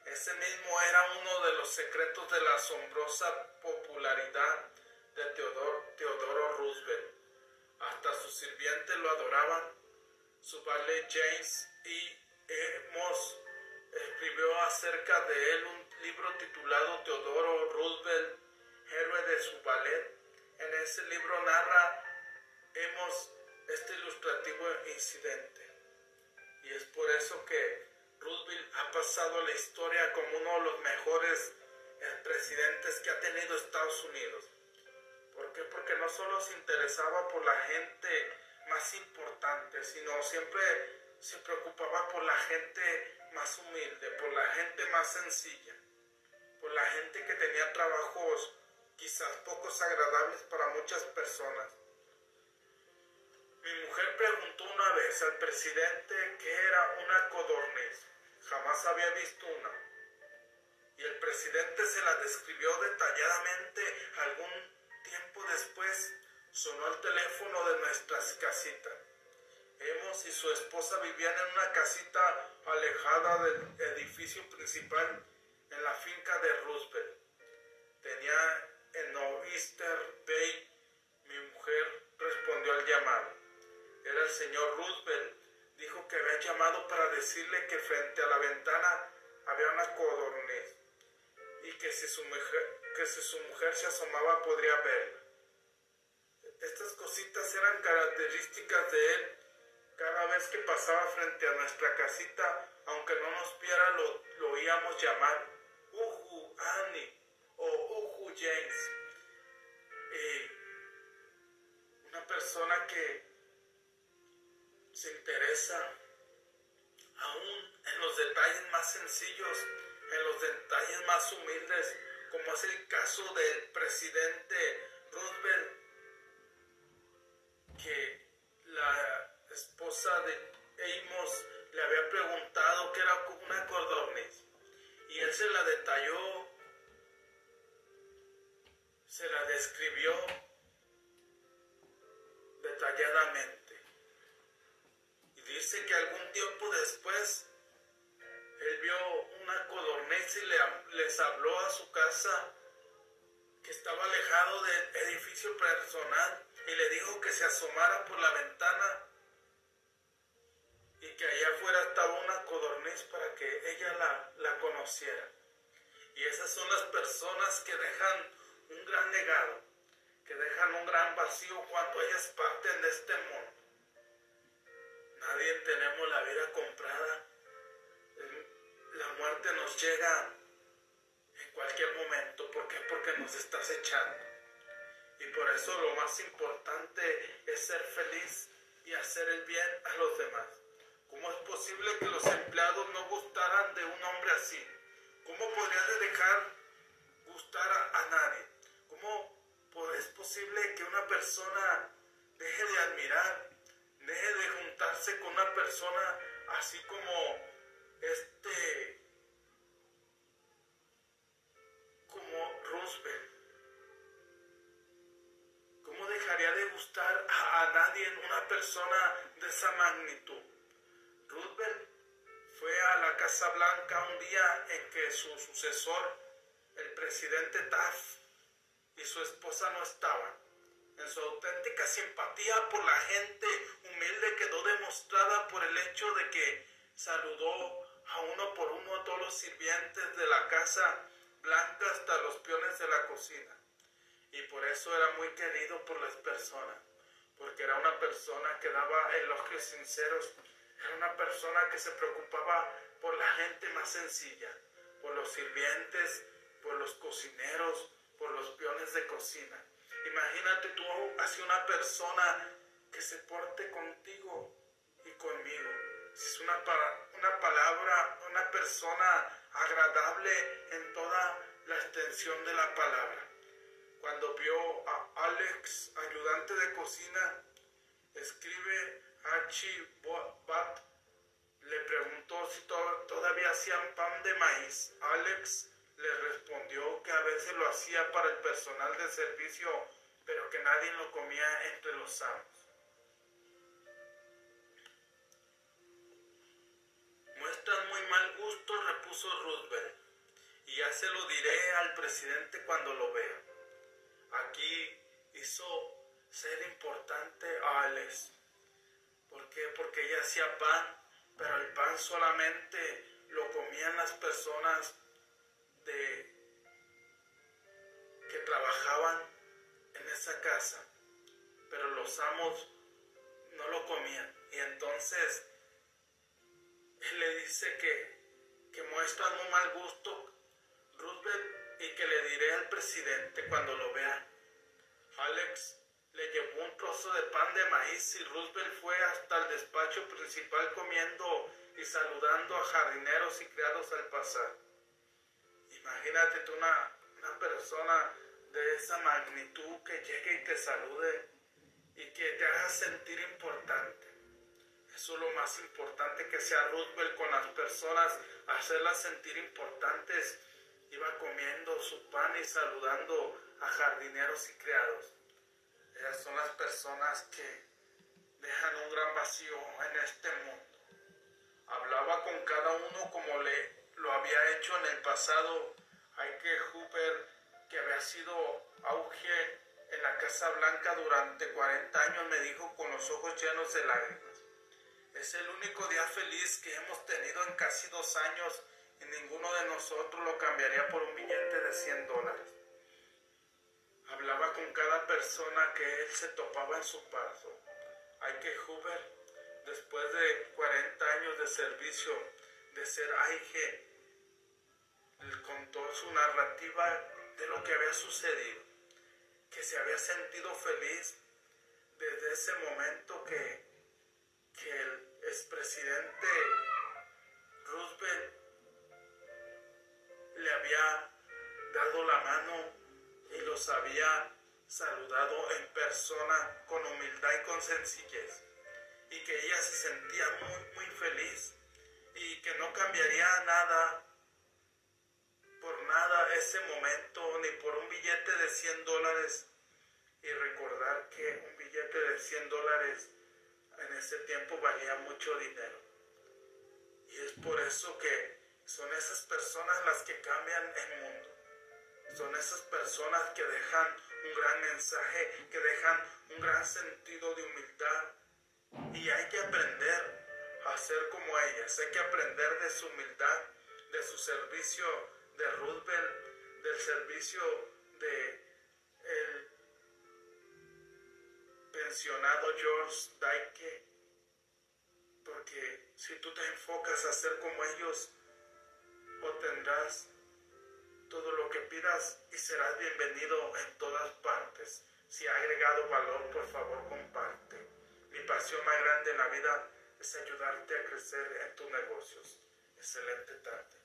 Ese mismo era uno de los secretos de la asombrosa popularidad de Teodoro, Roosevelt. Hasta sus sirvientes lo adoraban. Su valet James y hemos escribió acerca de él un libro titulado Teodoro Roosevelt, héroe de su ballet. En ese libro narra hemos este ilustrativo incidente. Y es por eso que Roosevelt ha pasado a la historia como uno de los mejores eh, presidentes que ha tenido Estados Unidos. ¿Por qué? Porque no solo se interesaba por la gente más importante, sino siempre se preocupaba por la gente más humilde, por la gente más sencilla, por la gente que tenía trabajos quizás pocos agradables para muchas personas. Mi mujer preguntó una vez al presidente qué era una codorniz. Jamás había visto una. Y el presidente se la describió detalladamente. Algún tiempo después sonó el teléfono de nuestras casitas. Hemos y su esposa vivían en una casita alejada del edificio principal en la finca de Roosevelt. Tenía en Oyster Bay. Mi mujer respondió al llamado. Era el señor Roosevelt. Dijo que había llamado para decirle que frente a la ventana había una codorniz y que si su mujer, que si su mujer se asomaba podría verla. Estas cositas eran características de él. Cada vez que pasaba frente a nuestra casita, aunque no nos viera, lo, lo oíamos llamar Uhu Annie o Uhu James. una persona que se interesa aún en los detalles más sencillos, en los detalles más humildes, como es el caso del presidente Roosevelt, que la esposa de Amos le había preguntado qué era una codorniz y él se la detalló, se la describió detalladamente. Dice que algún tiempo después él vio una codorniz y le, les habló a su casa que estaba alejado del edificio personal y le dijo que se asomara por la ventana y que allá afuera estaba una codorniz para que ella la, la conociera. Y esas son las personas que dejan un gran legado, que dejan un gran vacío cuando ellas parten de este mundo. Nadie tenemos la vida comprada. La muerte nos llega en cualquier momento. ¿Por qué? Porque nos estás echando. Y por eso lo más importante es ser feliz y hacer el bien a los demás. ¿Cómo es posible que los empleados no gustaran de un hombre así? ¿Cómo podrías dejar gustar a, nadie? ¿Cómo es posible que una persona deje de admirar, deje de juntarse con una persona así como este, como Roosevelt? ¿Cómo dejaría de gustar a, a nadie una persona de esa magnitud? Roosevelt fue a la Casa Blanca un día en que su sucesor, el presidente Taft, y su esposa no estaban. En su auténtica simpatía por la gente humilde quedó demostrada por el hecho de que saludó a uno por uno a todos los sirvientes de la Casa Blanca hasta los peones de la cocina. Y por eso era muy querido por las personas, porque era una persona que daba elogios sinceros era una persona que se preocupaba por la gente más sencilla, por los sirvientes, por los cocineros, por los peones de cocina. Imagínate tú así una persona que se porte contigo y conmigo. Es una, una palabra, una persona agradable en toda la extensión de la palabra. Cuando vio a Alex, ayudante de cocina, escribe Archibald le preguntó si todavía hacían pan de maíz. Alex le respondió que a veces lo hacía para el personal de servicio, pero que nadie lo comía entre los amos. Muestran muy mal gusto, repuso Roosevelt, y ya se lo diré al presidente cuando lo vea. Aquí hizo ser importante a Alex ¿Por qué? Porque ella hacía pan, pero el pan solamente lo comían las personas de, que trabajaban en esa casa, pero los amos no lo comían. Y entonces él le dice que, que muestra un mal gusto Roosevelt y que le diré al presidente cuando lo vea. Alex le llevó un trozo de pan de maíz y Roosevelt fue hasta el despacho principal comiendo y saludando a jardineros y criados al pasar. Imagínate tú una, una persona de esa magnitud que llegue y te salude y que te haga sentir importante. Eso es lo más importante que sea Roosevelt con las personas, hacerlas sentir importantes. Iba comiendo su pan y saludando a jardineros y criados. Ellas son las personas que dejan un gran vacío en este mundo. Hablaba con cada uno como le lo había hecho en el pasado. Hay que Hooper, que había sido auge en la Casa Blanca durante 40 años, me dijo con los ojos llenos de lágrimas. Es el único día feliz que hemos tenido en casi dos años y ninguno de nosotros lo cambiaría por un billete de 100 dólares. Hablaba con cada persona que él se topaba en su paso. Hay que Hoover, después de 40 años de servicio, de ser AIG, contó su narrativa de lo que había sucedido, que se había sentido feliz desde ese momento que, que el expresidente Roosevelt le había dado la mano y los había saludado en persona con humildad y con sencillez y que ella se sentía muy muy feliz y que no cambiaría nada nada ese momento ni por un billete de 100 dólares y recordar que un billete de 100 dólares en ese tiempo valía mucho dinero. Y es por eso que son esas personas las que cambian el mundo. Son esas personas que dejan un gran mensaje, que dejan un gran sentido de humildad. Y hay que aprender a ser como ellas. Hay que aprender de su humildad, de su servicio de Roosevelt, del servicio de el pensionado George Dyke, porque si tú te enfocas a ser como ellos, obtendrás todo lo que pidas y serás bienvenido en todas partes. Si ha agregado valor, por favor, comparte. Mi pasión más grande en la vida es ayudarte a crecer en tus negocios. Excelente tarde.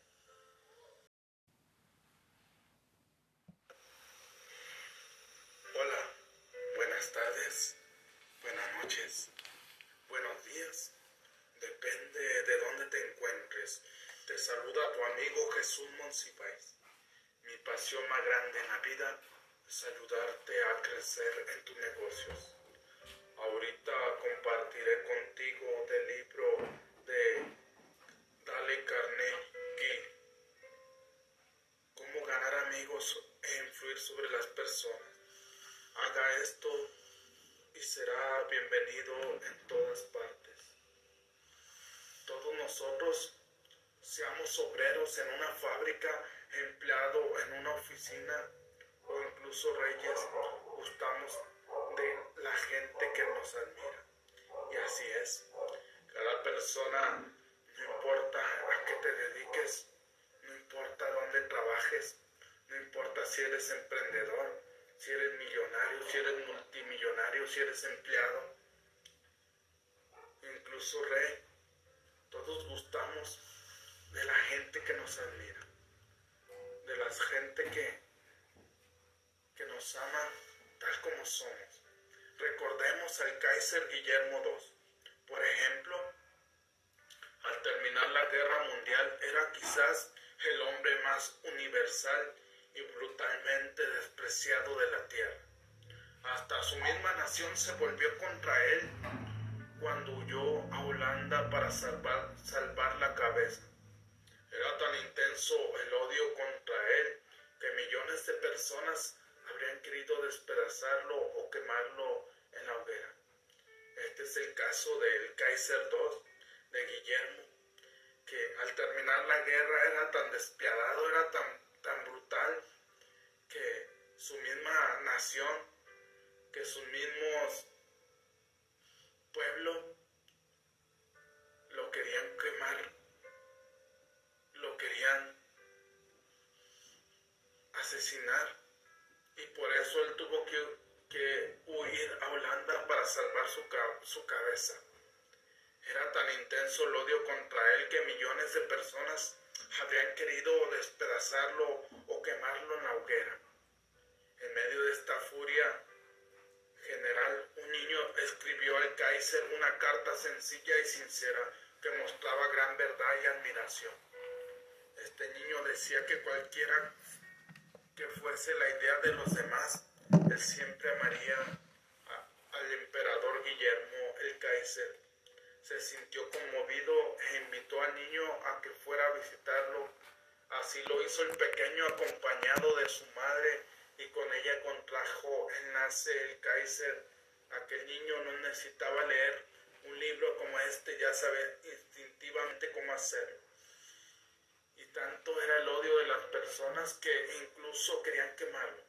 Hola, buenas tardes, buenas noches, buenos días. Depende de dónde te encuentres. Te saluda tu amigo Jesús Monsiváis. Mi pasión más grande en la vida es ayudarte a crecer en tus negocios. Ahorita compartiré contigo del libro de Dale Carnegie, Cómo ganar amigos e influir sobre las personas haga esto y será bienvenido en todas partes. Todos nosotros, seamos obreros en una fábrica, empleado en una oficina o incluso reyes, gustamos de la gente que nos admira. Y así es. Cada persona, no importa a qué te dediques, no importa dónde trabajes, no importa si eres emprendedor, si eres millonario, si eres multimillonario, si eres empleado, incluso rey. Todos gustamos de la gente que nos admira, de la gente que, que nos ama tal como somos. Recordemos al Kaiser Guillermo II. Por ejemplo, al terminar la guerra mundial era quizás el hombre más universal y brutalmente despreciado de la tierra. Hasta su misma nación se volvió contra él cuando huyó a Holanda para salvar, salvar la cabeza. Era tan intenso el odio contra él que millones de personas habrían querido despedazarlo o quemarlo en la hoguera. Este es el caso del Kaiser II, de Guillermo, que al terminar la guerra era tan despiadado, era tan tan brutal que su misma nación, que sus mismos pueblos lo querían quemar, lo querían asesinar y por eso él tuvo que que huir a Holanda para salvar su, su cabeza. Era tan intenso el odio contra él que millones de personas habrían querido despedazarlo o quemarlo en la hoguera. En medio de esta furia general, un niño escribió al Kaiser una carta sencilla y sincera que mostraba gran verdad y admiración. Este niño decía que cualquiera que fuese la idea de los demás, él siempre amaría al emperador Guillermo el Kaiser se sintió conmovido e invitó al niño a que fuera a visitarlo. Así lo hizo el pequeño acompañado de su madre y con ella contrajo enlace el Kaiser. Aquel niño no necesitaba leer un libro como este, ya sabía instintivamente cómo hacerlo. Y tanto era el odio de las personas que incluso querían quemarlo.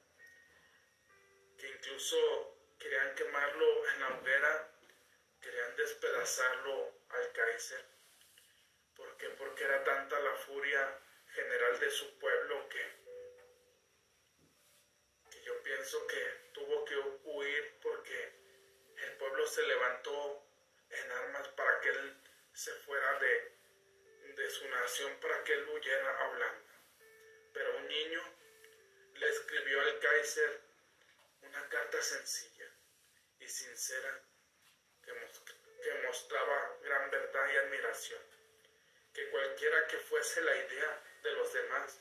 Que incluso querían quemarlo en la hoguera querían despedazarlo al Kaiser. ¿Por qué? Porque era tanta la furia general de su pueblo que, que yo pienso que tuvo que huir porque el pueblo se levantó en armas para que él se fuera de, de su nación, para que él huyera a Holanda. Pero un niño le escribió al Kaiser una carta sencilla y sincera que, mostraba gran verdad y admiración, que cualquiera que fuese la idea de los demás,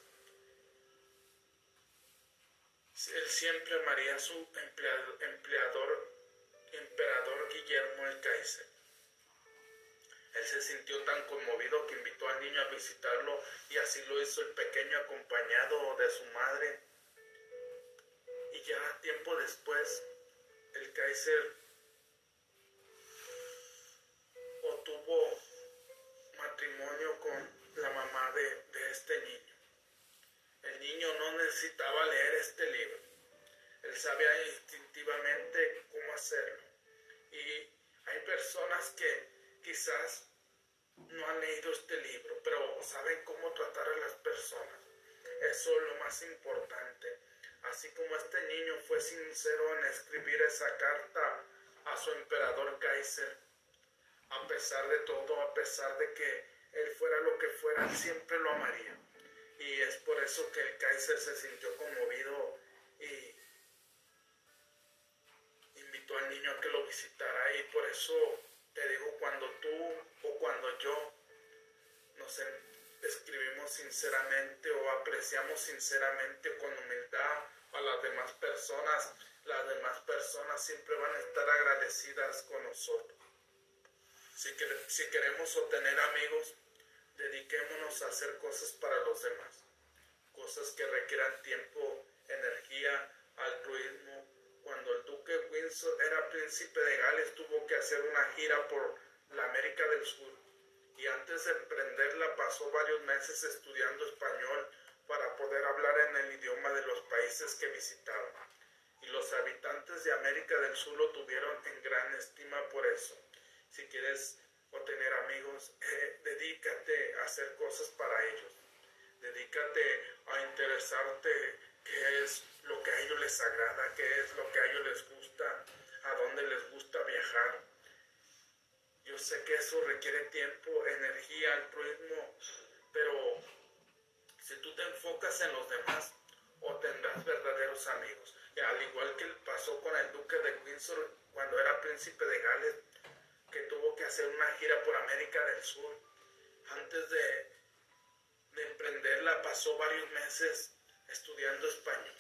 él siempre amaría a su empleador, emperador Guillermo el Kaiser. Él se sintió tan conmovido que invitó al niño a visitarlo y así lo hizo el pequeño acompañado de su madre. Y ya tiempo después, el Kaiser este niño. El niño no necesitaba leer este libro. Él sabía instintivamente cómo hacerlo. Y hay personas que quizás no han leído este libro, pero saben cómo tratar a las personas. Eso es lo más importante. Así como este niño fue sincero en escribir esa carta a su emperador Kaiser, a pesar de todo, a pesar de que él fuera lo que fuera, siempre lo amaría. Y es por eso que el Kaiser se sintió conmovido y invitó al niño a que lo visitara. Y por eso te digo, cuando tú o cuando yo nos escribimos sinceramente o apreciamos sinceramente con humildad a las demás personas, las demás personas siempre van a estar agradecidas con nosotros. Si, queremos obtener amigos, dediquémonos a hacer cosas para los demás. Cosas que requieran tiempo, energía, altruismo. Cuando el duque Windsor era príncipe de Gales, tuvo que hacer una gira por la América del Sur. Y antes de emprenderla pasó varios meses estudiando español para poder hablar en el idioma de los países que visitaba. Y los habitantes de América del Sur lo tuvieron en gran estima por eso si quieres obtener amigos, eh, dedícate a hacer cosas para ellos. Dedícate a interesarte qué es lo que a ellos les agrada, qué es lo que a ellos les gusta, a dónde les gusta viajar. Yo sé que eso requiere tiempo, energía, altruismo, pero si tú te enfocas en los demás, obtendrás verdaderos amigos. Y al igual que pasó con el duque de Windsor cuando era príncipe de Gales, que tuvo que hacer una gira por América del Sur. Antes de, de emprenderla pasó varios meses estudiando español.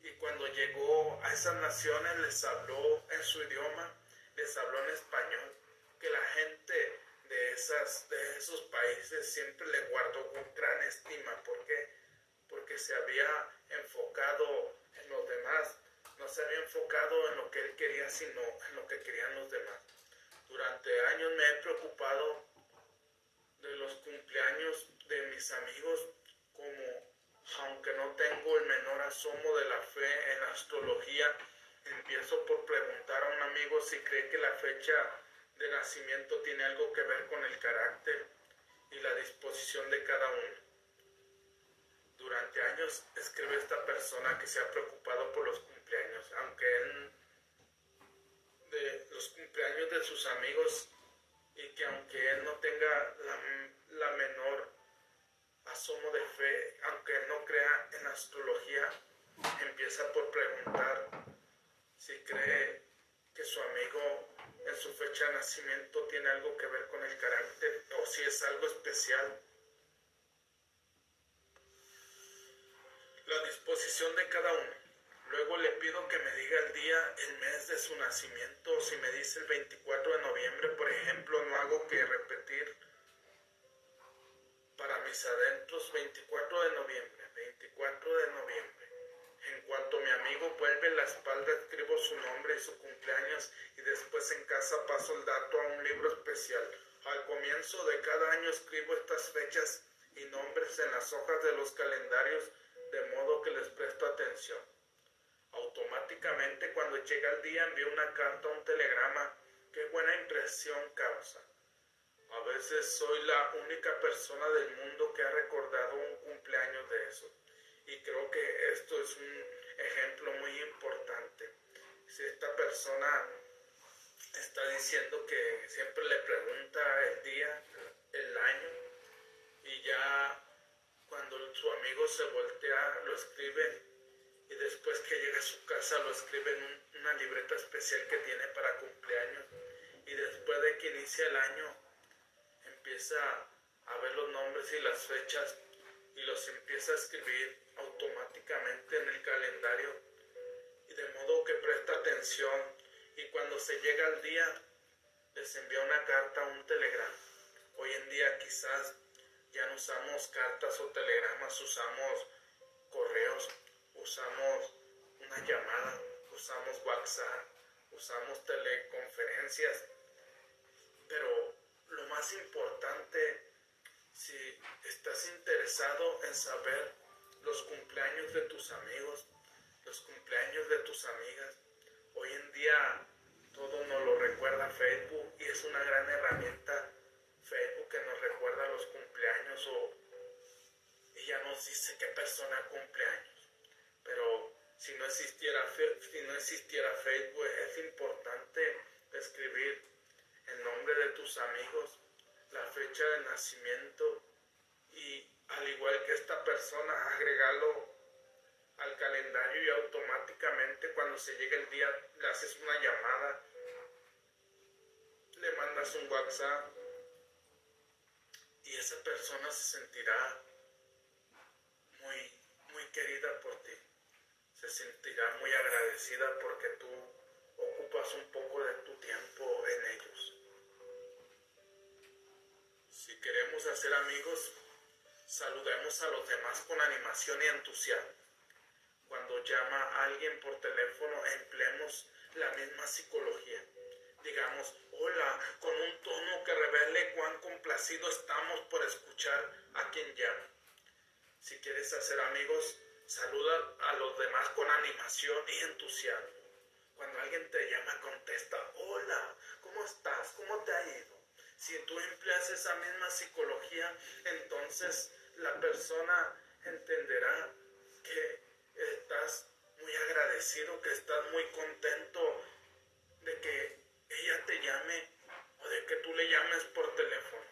Y cuando llegó a esas naciones les habló en su idioma, les habló en español, que la gente de, esas, de esos países siempre le guardó con gran estima. ¿Por qué? Porque se había enfocado en los demás, no se había enfocado en lo que él quería, sino en lo que querían los demás. Durante años me he preocupado de los cumpleaños de mis amigos como, aunque no tengo el menor asomo de la fe en astrología, empiezo por preguntar a un amigo si cree que la fecha de nacimiento tiene algo que ver con el carácter y la disposición de cada uno. Durante años escribe esta persona que se ha preocupado por los cumpleaños, aunque él de los cumpleaños de sus amigos y que aunque él no tenga la, menor asomo de fe, aunque él no crea en astrología, empieza por preguntar si cree que su amigo en su fecha de nacimiento tiene algo que ver con el carácter o si es algo especial. La disposición de cada uno. Luego le pido que me diga el día, el mes de su nacimiento. Si me dice el 24 de noviembre, por ejemplo, no hago que repetir para mis adentros 24 de noviembre, 24 de noviembre. En cuanto mi amigo vuelve la espalda, escribo su nombre y su cumpleaños y después en casa paso el dato a un libro especial. Al comienzo de cada año escribo estas fechas y nombres en las hojas de los calendarios de modo que les presto atención. Automáticamente cuando llega el día envío una carta o un telegrama. Qué buena impresión causa. A veces soy la única persona del mundo que ha recordado un cumpleaños de eso. Y creo que esto es un ejemplo muy importante. Si esta persona está diciendo que siempre le pregunta el día, el año, y ya cuando su amigo se voltea, lo escribe y después que llega a su casa lo escribe en una libreta especial que tiene para cumpleaños. Y después de que inicia el año empieza a ver los nombres y las fechas y los empieza a escribir automáticamente en el calendario. Y de modo que presta atención. Y cuando se llega al día les envía una carta o un telegrama. Hoy en día quizás ya no usamos cartas o telegramas, usamos correos usamos una llamada, usamos WhatsApp, usamos teleconferencias, pero lo más importante, si estás interesado en saber los cumpleaños de tus amigos, los cumpleaños de tus amigas, hoy en día todo nos lo recuerda Facebook y es una gran herramienta Facebook que nos recuerda los cumpleaños o ya nos dice qué persona cumpleaños. Pero si no existiera, si no existiera Facebook, es importante escribir el nombre de tus amigos, la fecha de nacimiento y al igual que esta persona, agregarlo al calendario y automáticamente cuando se llegue el día le haces una llamada, le mandas un WhatsApp y esa persona se sentirá muy, muy querida por ti se sentirá muy agradecida porque tú ocupas un poco de tu tiempo en ellos. Si queremos hacer amigos, saludemos a los demás con animación y entusiasmo. Cuando llama alguien por teléfono, empleemos la misma psicología. Digamos, hola, con un tono que revele cuán complacido estamos por escuchar a quien llama. Si quieres hacer amigos, Saluda a los demás con animación y entusiasmo. Cuando alguien te llama, contesta, hola, ¿cómo estás? ¿Cómo te ha ido? Si tú empleas esa misma psicología, entonces la persona entenderá que estás muy agradecido, que estás muy contento de que ella te llame o de que tú le llames por teléfono.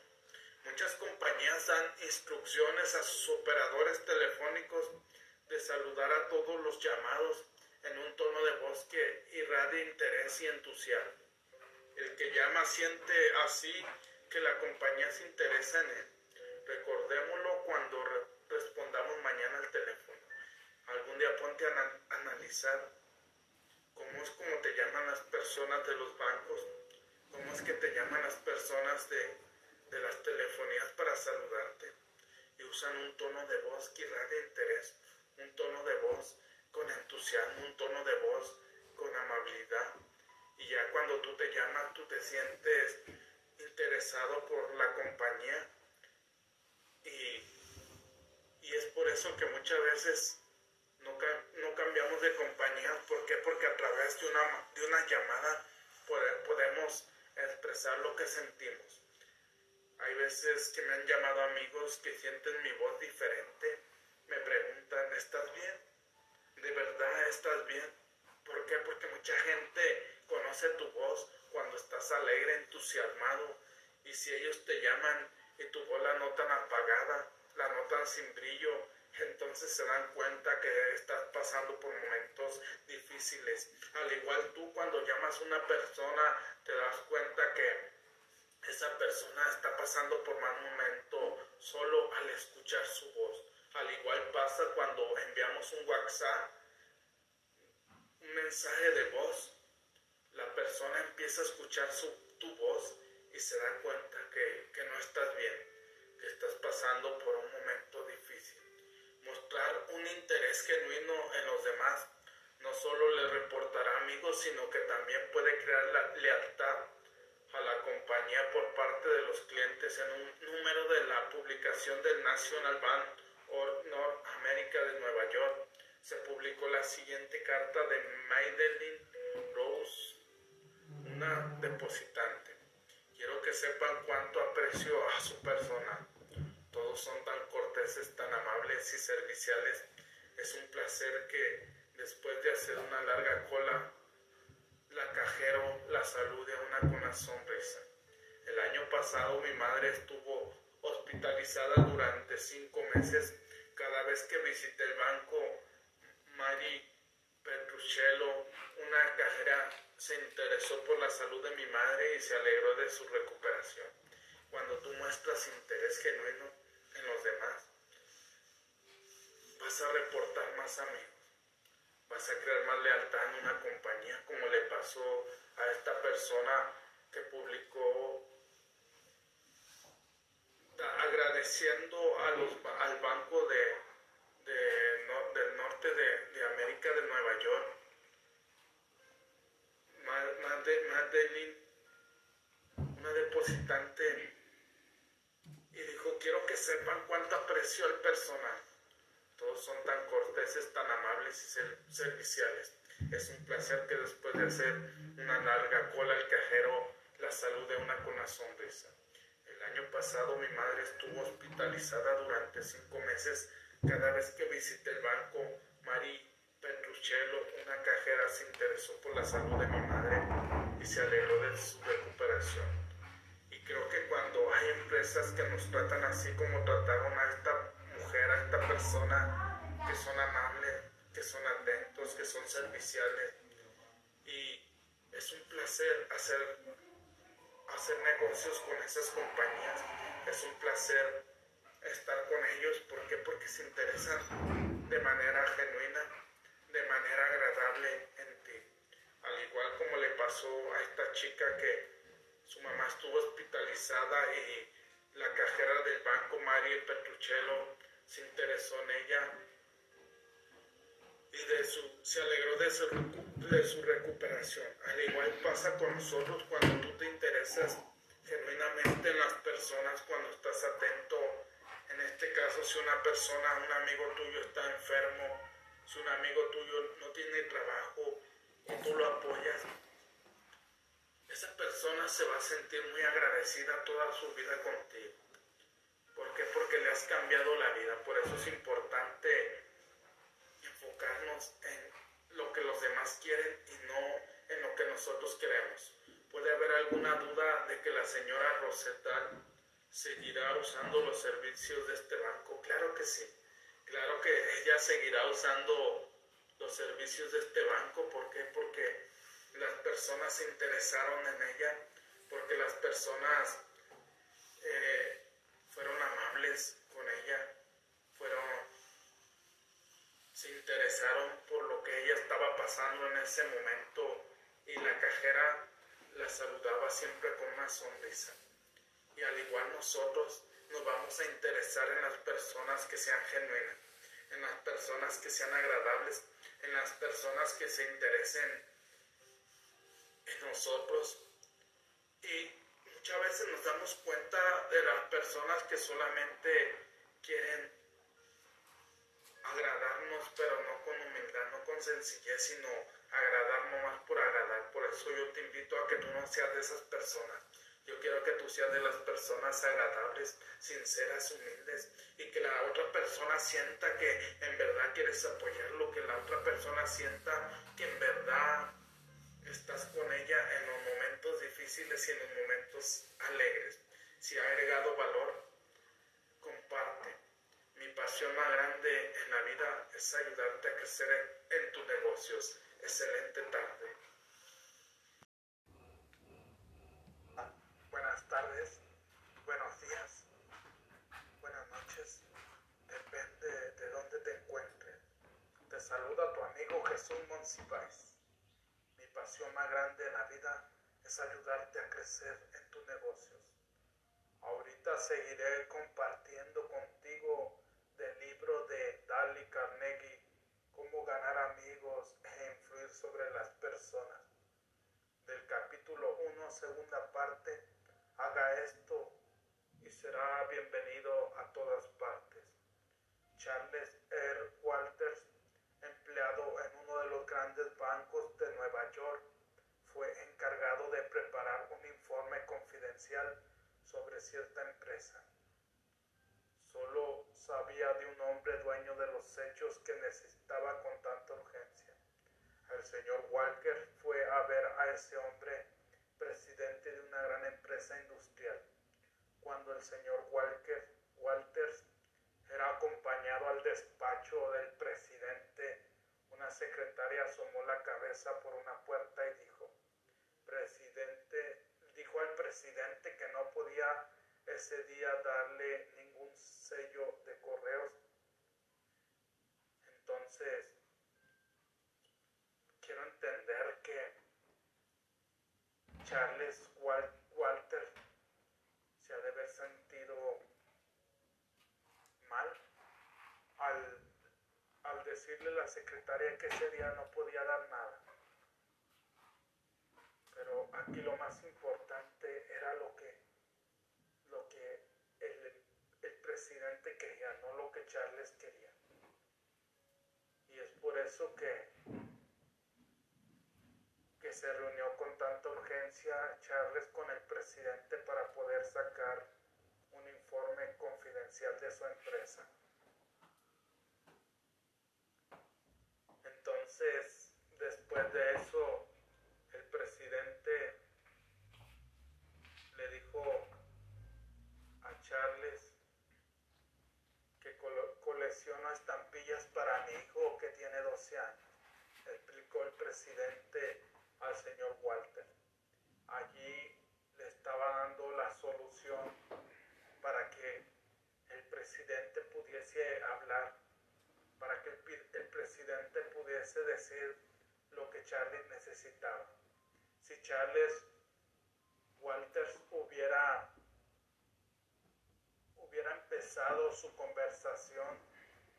Muchas compañías dan instrucciones a sus operadores telefónicos de saludar a todos los llamados en un tono de voz que irradia interés y entusiasmo. El que llama siente así que la compañía se interesa en él. Recordémoslo cuando respondamos mañana al teléfono. Algún día ponte a analizar cómo es como te llaman las personas de los bancos, cómo es que te llaman las personas de, de las telefonías para saludarte y usan un tono de voz que irradia interés un tono de voz con entusiasmo, un tono de voz con amabilidad. Y ya cuando tú te llamas, tú te sientes interesado por la compañía. Y, es por eso que muchas veces no, no cambiamos de compañía. ¿Por qué? Porque a través de una, de una llamada podemos expresar lo que sentimos. Hay veces que me han llamado amigos que sienten mi voz diferente me preguntan, ¿estás bien? ¿De verdad estás bien? ¿Por qué? Porque mucha gente conoce tu voz cuando estás alegre, entusiasmado. Y si ellos te llaman y tu voz la notan apagada, la notan sin brillo, entonces se dan cuenta que estás pasando por momentos difíciles. Al igual tú cuando llamas a una persona te das cuenta que esa persona está pasando por mal momento solo al escuchar su voz. Al igual pasa cuando enviamos un WhatsApp, un mensaje de voz. La persona empieza a escuchar su, tu voz y se da cuenta que, que no estás bien, que estás pasando por un momento difícil mostrar un interés genuino en los demás no solo le reportará amigos, sino que también puede crear lealtad a la compañía por parte de los clientes en un número de la publicación del National Bank of North America de Nueva York. Se publicó la siguiente carta de Madeline Rose, una depositante. Quiero que sepan cuánto aprecio a su persona todos son tan corteses, tan amables y serviciales. Es un placer que después de hacer una larga cola, la cajero la salude a una con una sonrisa. El año pasado mi madre estuvo hospitalizada durante cinco meses. Cada vez que visité el banco, Mari Petruccello, una cajera, se interesó por la salud de mi madre y se alegró de su recuperación. Cuando tú muestras interés genuino, en los demás, vas a reportar más amigos, vas a crear más lealtad en una compañía, como le pasó a esta persona que publicó agradeciendo a los, al Banco de, del Norte de, América de Nueva York, Madeline, una depositante y dijo, quiero que sepan cuánto aprecio el personal. Todos son tan corteses, tan amables y serviciales. Es un placer que después de hacer una larga cola el cajero la salude una con una sonrisa. El año pasado mi madre estuvo hospitalizada durante cinco meses. Cada vez que visité el banco, Marie Petruccello, una cajera, se interesó por la salud de mi madre y se alegró de su recuperación creo que cuando hay empresas que nos tratan así como trataron a esta mujer, a esta persona, que son amables, que son atentos, que son serviciales, y es un placer hacer, hacer negocios con esas compañías, es un placer estar con ellos, ¿por qué? Porque se interesan de manera genuina, de manera agradable en ti. Al igual como le pasó a esta chica que su mamá estuvo hospitalizada y la cajera del banco, María Petruccello, se interesó en ella y de su, se alegró de su, de su recuperación. Al igual pasa con nosotros cuando tú te interesas genuinamente en las personas, cuando estás atento. En este caso, si una persona, un amigo tuyo está enfermo, si un amigo tuyo no tiene trabajo y tú lo apoyas, esa persona se va a sentir muy agradecida toda su vida contigo. ¿Por qué? Porque le has cambiado la vida. Por eso es importante enfocarnos en lo que los demás quieren y no en lo que nosotros queremos. ¿Puede haber alguna duda de que la señora Rosetal seguirá usando los servicios de este banco? Claro que sí. Claro que ella seguirá usando los servicios de este banco. ¿Por qué? Porque las personas se interesaron en ella porque las personas eh, fueron amables con ella, fueron, se interesaron por lo que ella estaba pasando en ese momento y la cajera la saludaba siempre con una sonrisa. Y al igual nosotros nos vamos a interesar en las personas que sean genuinas, en las personas que sean agradables, en las personas que se interesen en nosotros y muchas veces nos damos cuenta de las personas que solamente quieren agradarnos, pero no con humildad, no con sencillez, sino agradar más por agradar. Por eso yo te invito a que tú no seas de esas personas. Yo quiero que tú seas de las personas agradables, sinceras, humildes y que la otra persona sienta que en verdad quieres apoyarlo, que la otra persona sienta que en verdad estás con ella en los momentos difíciles y en los momentos alegres. Si ha agregado valor. Mi pasión más grande en la vida es ayudarte a crecer en tus negocios. Excelente tarde. Buenas tardes, buenos días, buenas noches. Depende de dónde te encuentres. Te saluda tu amigo Jesús Monsiváis. Mi pasión más grande en la vida es ayudarte a crecer en tus negocios. Ahorita seguiré compartiendo contigo libro de Dali Carnegie, Cómo ganar amigos e influir sobre las personas. Del capítulo 1, segunda parte, haga esto y será bienvenido a todas partes. Charles R. Walters, empleado en uno de los grandes bancos de Nueva York, fue encargado de preparar un informe confidencial sobre cierta empresa. Solo sabía de un hombre dueño de los hechos que necesitaba con tanta urgencia. El señor Walker fue a ver a ese hombre, presidente de una gran empresa industrial. Cuando el señor Walker, Walters era acompañado al despacho del presidente, una secretaria asomó la cabeza por una puerta y dijo, presidente, dijo al presidente que no podía ese día darle sello de correos. Entonces, quiero entender que Charles Walter se ha de haber sentido mal al, al decirle a la secretaria que ese día no podía dar nada. Pero aquí lo más importante era lo que, lo que el, el presidente quería, no lo que Charles quería. Y es por eso que, que se reunió con tanta urgencia Charles con el presidente para poder sacar un informe confidencial de su empresa. Entonces, después de eso, el presidente le dijo a Charles que colecciono estampillas para mi hijo que tiene 12 años, explicó el presidente al señor Walter. Allí le estaba dando la solución para que el presidente pudiese hablar, para que el, presidente pudiese decir lo que Charles necesitaba. Si Charles Walters hubiera, hubiera empezado su conversación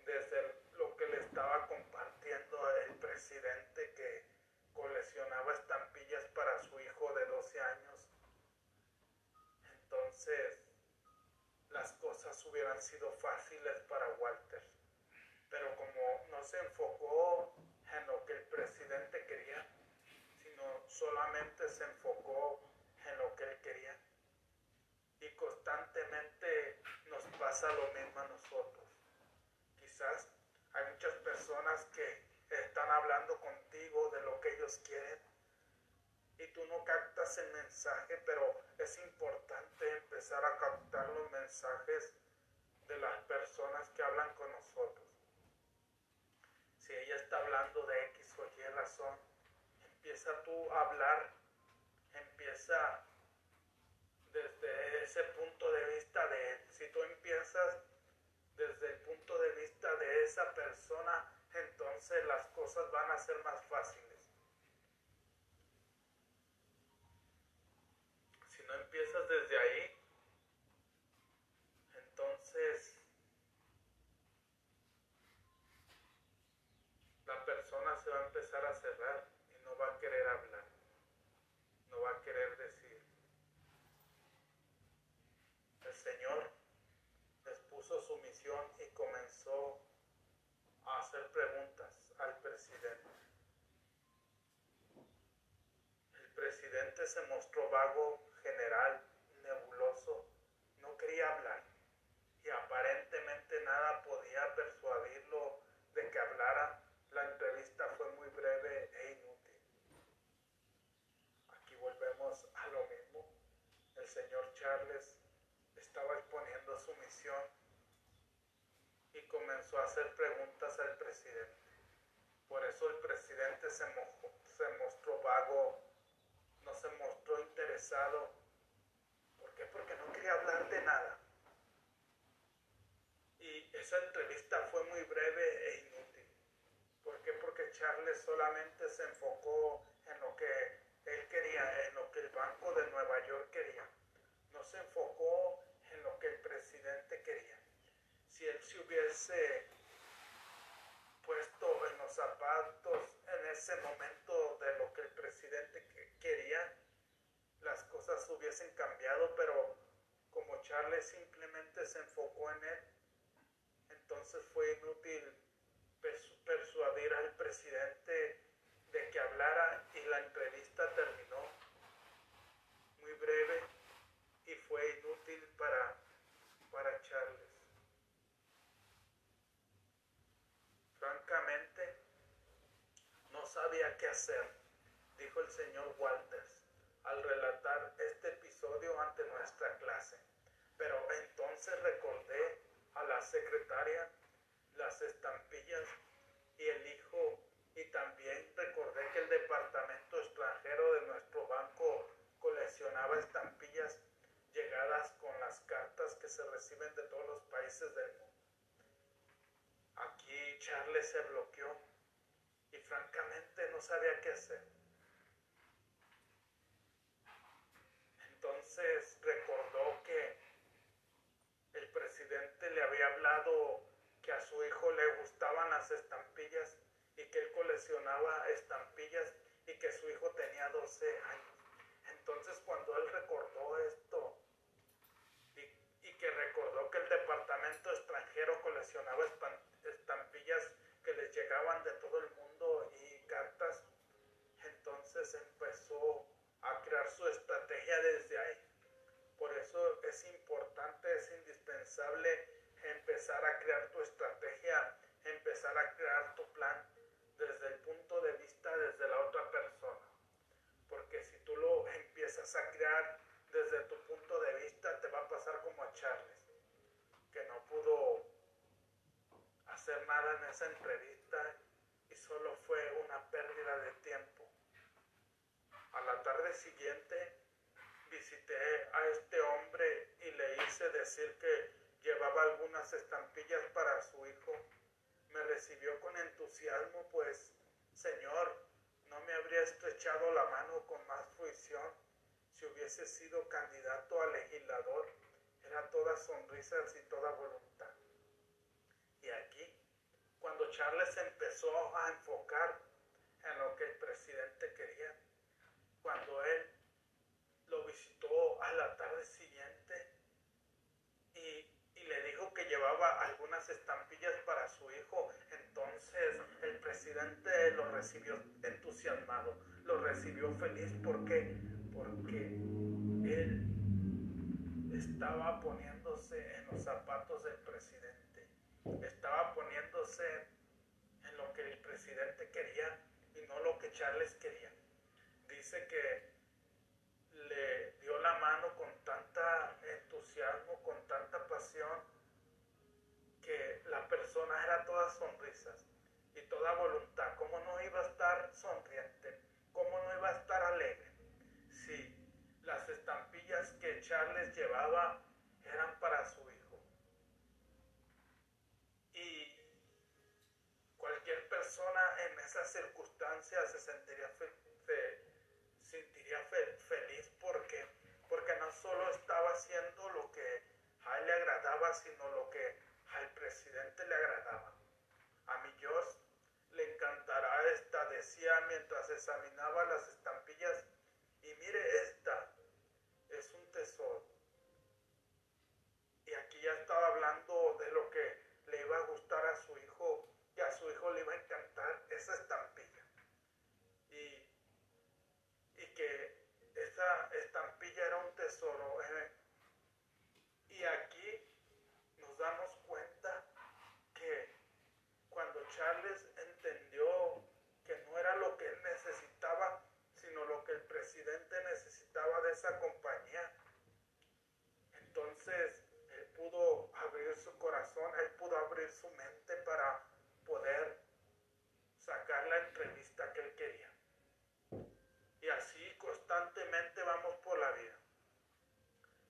desde lo que le estaba compartiendo el presidente que coleccionaba estampillas para su hijo de 12 años, entonces las cosas hubieran sido fáciles para Walters. Pero como no se enfocó en lo que el presidente quería, sino solamente se enfocó en lo que él quería. Y constantemente nos pasa lo mismo a nosotros. Quizás hay muchas personas que están hablando contigo de lo que ellos quieren y tú no captas el mensaje, pero es importante empezar a captar los mensajes de las personas que hablan con nosotros. Si ella está hablando de X o Y razón, empieza tú a hablar, empieza desde ese punto de vista de él. Si tú empiezas desde el punto de vista de esa persona, entonces las cosas van a ser más fáciles. Si no empiezas desde ahí, entonces la persona se va a empezar a cerrar y no va a querer hablar, no va a querer decir. El Señor a hacer preguntas al presidente. El presidente se mostró vago, general, nebuloso, no quería hablar y aparentemente nada podía persuadirlo de que hablara. La entrevista fue muy breve e inútil. Aquí volvemos a lo mismo. El señor Charles estaba exponiendo su misión comenzó a hacer preguntas al presidente. Por eso el presidente se, mostró vago, no se mostró interesado. ¿Por qué? Porque no quería hablar de nada. Y esa entrevista fue muy breve e inútil. ¿Por qué? Porque Charles solamente se enfocó en lo que él quería, en lo que el Banco de Nueva York quería. No se enfocó en lo que el presidente quería. Si él se hubiese puesto en los zapatos en ese momento de lo que el presidente quería, las cosas hubiesen cambiado, pero como Charles simplemente se enfocó en él, entonces fue inútil persuadir al presidente de que hablara y la entrevista terminó muy breve y fue inútil para, para Charles. Francamente, no qué hacer, dijo el señor Walters al relatar este episodio ante nuestra clase. Pero entonces recordé a la secretaria las estampillas y el hijo y también recordé que el departamento extranjero de nuestro banco coleccionaba estampillas llegadas con las cartas que se reciben de todos los países del mundo. Aquí Charles se bloqueó francamente no sabía qué hacer. Entonces recordó que el presidente le había hablado que a su hijo le gustaban las estampillas y que él coleccionaba estampillas y que su hijo tenía 12 años. Entonces cuando él recordó esto y, que recordó que el departamento extranjero coleccionaba estampillas que les llegaban de todo el mundo cartas, entonces empezó a crear su estrategia desde ahí. Por eso es importante, es indispensable empezar a crear tu estrategia, empezar a crear tu plan desde el punto de vista desde la otra persona. Porque si tú lo empiezas a crear desde tu punto de vista, te va a pasar como a Charles, que no pudo hacer nada en esa entrevista solo fue una pérdida de tiempo. A la tarde siguiente visité a este hombre y le hice decir que llevaba algunas estampillas para su hijo me recibió con entusiasmo, pues, Señor, no me habría estrechado la mano con más fruición si hubiese sido candidato a legislador. Era toda sonrisas y toda voluntad. Y aquí, cuando Charles empezó a enfocar en lo que el presidente quería, cuando él lo visitó a la tarde siguiente y le dijo que llevaba algunas estampillas para su hijo. Entonces el presidente lo recibió entusiasmado, lo recibió feliz. ¿Por qué? Porque él estaba poniéndose en los zapatos del presidente, estaba poniéndose en lo que el presidente quería y no lo que Charles quería. Dice que le dio la mano con tanta entusiasmo, con tanta pasión, que la persona era toda sonrisas y toda voluntad. ¿Cómo no iba a estar sonriente? ¿Cómo no iba a estar alegre? Si las estampillas que Charles llevaba eran para su hijo. Y cualquier persona en esas circunstancias se sentiría feliz sentiría feliz porque, porque no solo estaba haciendo lo que a él le agradaba, sino lo que al presidente le agradaba. A mi Dios le encantará esta, decía mientras examinaba las estampillas, y mire esta, es un tesoro. Y aquí ya estaba hablando esta estampilla era un tesoro. Eh. Y aquí nos damos cuenta que cuando Charles entendió que no era lo que él necesitaba, sino lo que el presidente necesitaba de esa compañía, entonces él pudo abrir su corazón, él pudo abrir su mente para constantemente vamos por la vida.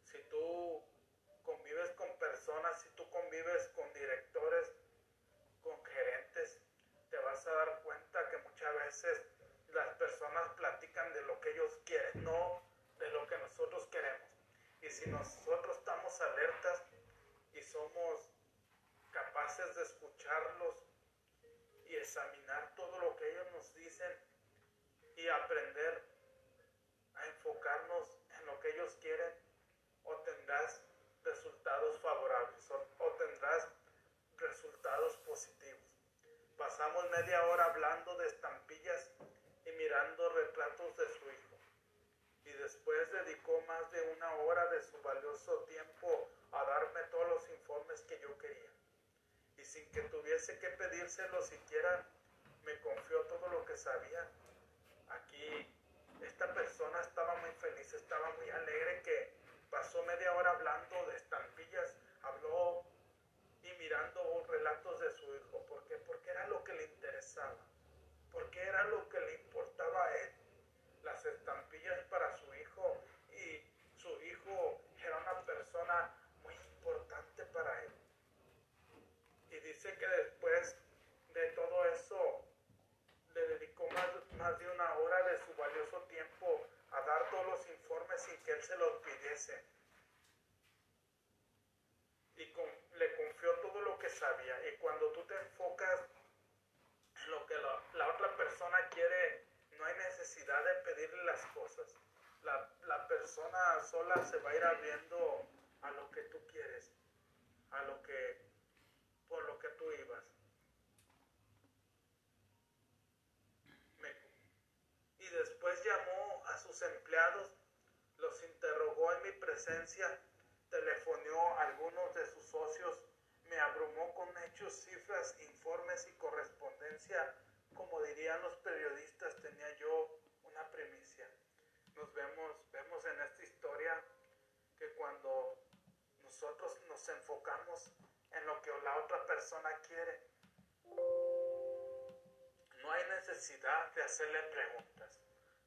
Si tú convives con personas, si tú convives con directores, con gerentes, te vas a dar cuenta que muchas veces las personas platican de lo que ellos quieren, no de lo que nosotros queremos. Y si nosotros estamos alertas y somos capaces de escucharlos y examinar todo lo que ellos nos dicen y aprender enfocarnos en lo que ellos quieren, obtendrás resultados favorables, obtendrás resultados positivos. Pasamos media hora hablando de estampillas y mirando retratos de su hijo. Y después dedicó más de una hora de su valioso tiempo a darme todos los informes que yo quería. Y sin que tuviese que pedírselo siquiera, me confió todo lo que sabía. Aquí esta persona estaba muy feliz, estaba muy alegre que pasó media hora hablando de estampillas, habló y mirando relatos de su hijo. ¿Por qué? Porque era lo que le interesaba, porque era lo que le importaba a él. Las estampillas para su hijo y su hijo era una persona muy importante para él. Y dice que después de todo eso le dedicó más, más de una hora de su valioso tiempo a dar todos los informes sin que él se los pidiese. Y le confió todo lo que sabía. Y cuando tú te enfocas en lo que la, la otra persona quiere, no hay necesidad de pedirle las cosas. La, la persona sola se va a ir abriendo a lo que tú quieres, a lo que, por lo que tú ibas. y después llamó a sus empleados, los interrogó en mi presencia, telefonió a algunos de sus socios, me abrumó con hechos, cifras, informes y correspondencia. Como dirían los periodistas, tenía yo una primicia. Nos vemos, vemos en esta historia que cuando nosotros nos enfocamos en lo que la otra persona quiere, no hay necesidad de hacerle preguntas.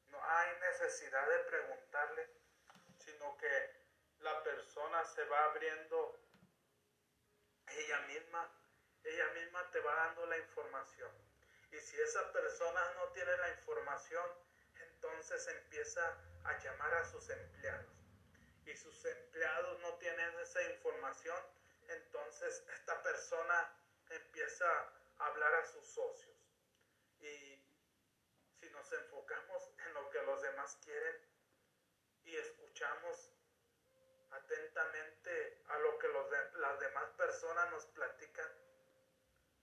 No hay necesidad de preguntarle, sino que la persona se va abriendo ella misma, ella misma te va dando la información. Y si esa persona no tiene la información, entonces empieza a llamar a sus empleados. Y sus empleados no tienen esa información, entonces esta persona empieza a hablar a sus socios. Y si nos enfocamos en lo que los demás quieren y escuchamos atentamente a lo que los las demás personas nos platican,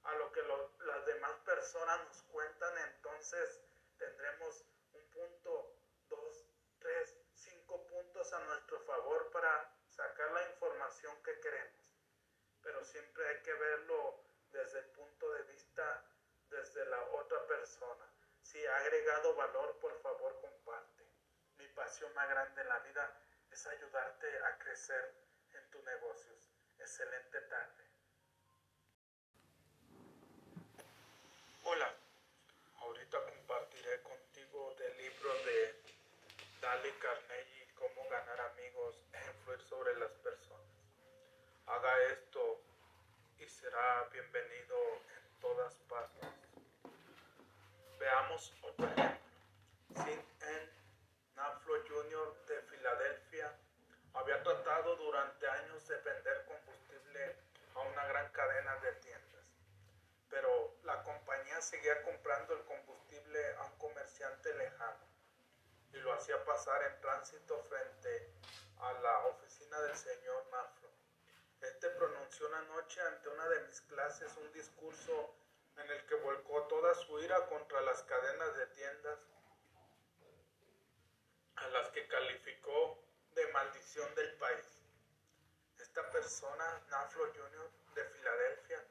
a lo que las demás personas nos cuentan, entonces tendremos un punto, dos, tres, cinco puntos a nuestro favor para sacar la información que queremos. Pero siempre hay que verlo desde el punto de vista desde la otra persona. Si ha agregado valor, por favor comparte. Pasión más grande en la vida es ayudarte a crecer en tus negocios. Excelente tarde. Hola, ahorita compartiré contigo del libro de Dale Carnegie, Cómo ganar amigos e influir sobre las personas. Haga esto y será bienvenido en todas partes. Veamos otro ejemplo. Sin De Filadelfia había tratado durante años de vender combustible a una gran cadena de tiendas, pero la compañía seguía comprando el combustible a un comerciante lejano y lo hacía pasar en tránsito frente a la oficina del señor Naflo. Este pronunció una noche ante una de mis clases un discurso en el que volcó toda su ira contra las cadenas de tiendas a las que calificó de maldición del país. Esta persona, Naflo Jr. de Filadelfia,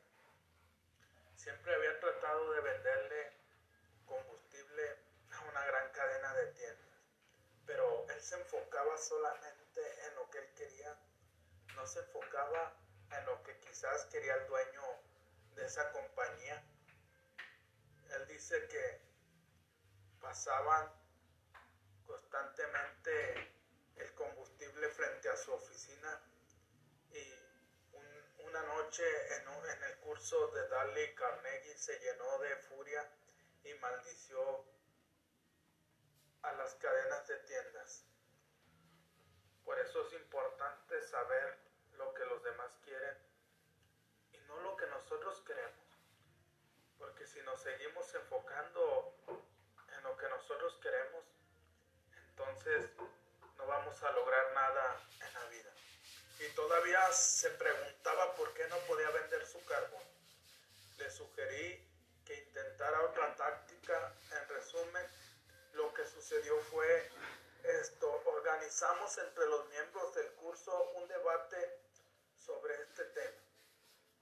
siempre había tratado de venderle combustible a una gran cadena de tiendas, pero él se enfocaba solamente en lo que él quería, no se enfocaba en lo que quizás quería el dueño de esa compañía. Él dice que pasaban constantemente el combustible frente a su oficina y una noche en, en, el curso de Dale Carnegie se llenó de furia y maldició a las cadenas de tiendas. Por eso es importante saber lo que los demás quieren y no lo que nosotros queremos. Porque si nos seguimos enfocando en lo que nosotros queremos, entonces no vamos a lograr nada en la vida. Y todavía se preguntaba por qué no podía vender su carbón. Le sugerí que intentara otra táctica. En resumen, lo que sucedió fue esto. Organizamos entre los miembros del curso un debate sobre este tema.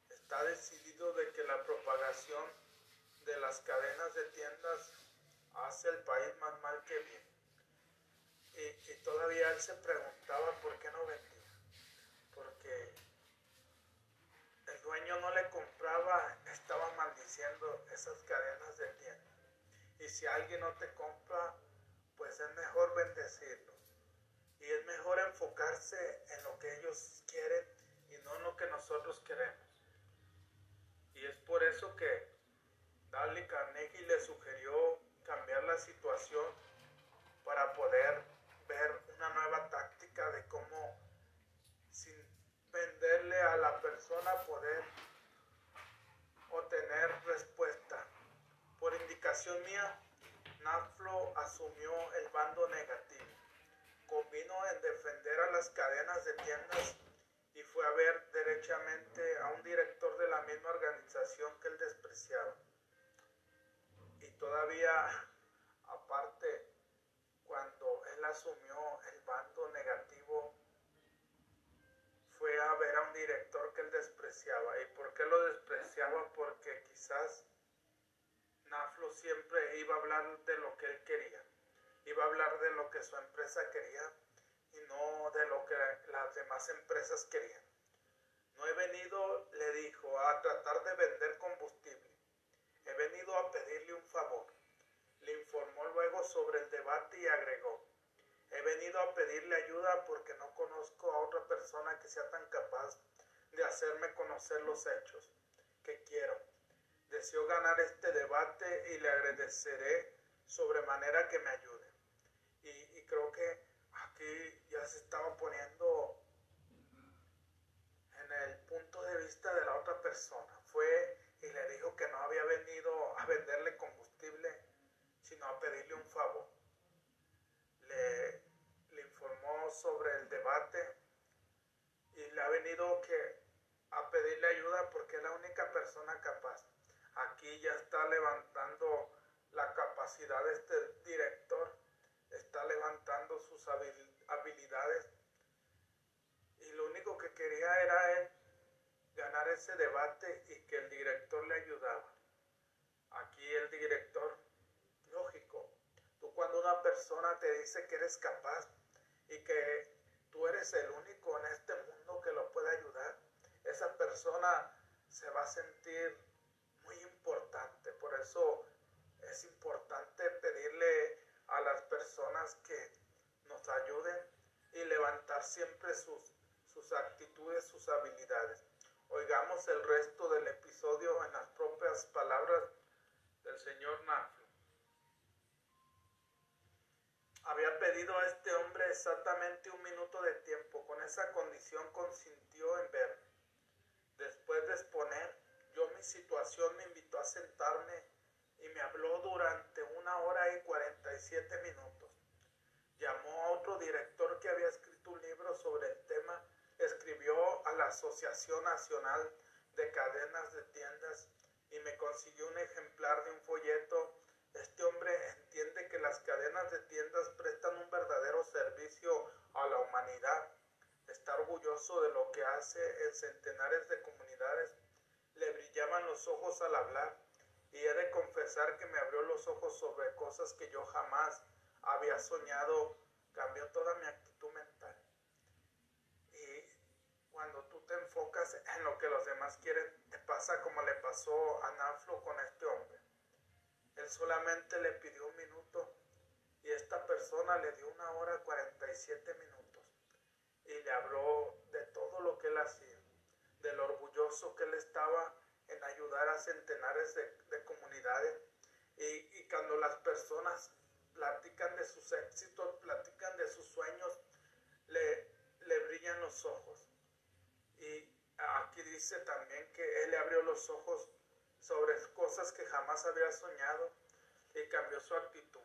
Está decidido de que la propagación de las cadenas de tiendas hace el país más mal que bien. Y, todavía él se preguntaba por qué no vendía. Porque el dueño no le compraba, estaba maldiciendo esas cadenas de tienda. Y si alguien no te compra, pues es mejor bendecirlo. Y es mejor enfocarse en lo que ellos quieren y no en lo que nosotros queremos. Y es por eso que Dale Carnegie le sugirió cambiar la situación para poder una nueva táctica de cómo sin venderle a la persona poder obtener respuesta. Por indicación mía, Naflo asumió el bando negativo. Convino en defender a las cadenas de tiendas y fue a ver derechamente a un director de la misma organización que él despreciaba. Y todavía, aparte, asumió el bando negativo, fue a ver a un director que él despreciaba. ¿Y por qué lo despreciaba? Porque quizás Naflo siempre iba a hablar de lo que él quería. Iba a hablar de lo que su empresa quería y no de lo que las demás empresas querían. No he venido, le dijo, a tratar de vender combustible. He venido a pedirle un favor. Le informó luego sobre el debate y agregó, He venido a pedirle ayuda porque no conozco a otra persona que sea tan capaz de hacerme conocer los hechos que quiero. Deseo ganar este debate y le agradeceré sobremanera que me ayude. Y, y creo que aquí ya se estaba poniendo en el punto de vista de la otra persona. Fue y le dijo que no había venido a venderle combustible, sino a pedirle un favor le, informó sobre el debate y le ha venido que a pedirle ayuda porque es la única persona capaz. Aquí ya está levantando la capacidad de este director, está levantando sus habilidades y lo único que quería era él ganar ese debate y que el director le ayudaba. Aquí el director, cuando una persona te dice que eres capaz y que tú eres el único en este mundo que lo puede ayudar, esa persona se va a sentir muy importante. Por eso es importante pedirle a las personas que nos ayuden y levantar siempre sus, sus actitudes, sus habilidades. Oigamos el resto del episodio en las propias palabras del señor Naflo había pedido a este hombre exactamente un minuto de tiempo. Con esa condición consintió en verme. Después de exponer yo mi situación, me invitó a sentarme y me habló durante una hora y 47 minutos. Llamó a otro director que había escrito un libro sobre el tema, escribió a la Asociación Nacional de Cadenas de Tiendas y me consiguió un ejemplar de un folleto las cadenas de tiendas prestan un verdadero servicio a la humanidad. Está orgulloso de lo que hace en centenares de comunidades. Le brillaban los ojos al hablar y he de confesar que me abrió los ojos sobre cosas que yo jamás había soñado. Cambió toda mi actitud mental. Y cuando tú te enfocas en lo que los demás quieren, te pasa como le pasó a Naflo con este hombre él solamente le pidió un minuto y esta persona le dio una hora 47 minutos y le habló de todo lo que él hacía, de lo orgulloso que él estaba en ayudar a centenares de, comunidades y, cuando las personas platican de sus éxitos, platican de sus sueños, le, le brillan los ojos. Y aquí dice también que él le abrió los ojos sobre cosas que jamás había soñado y cambió su actitud.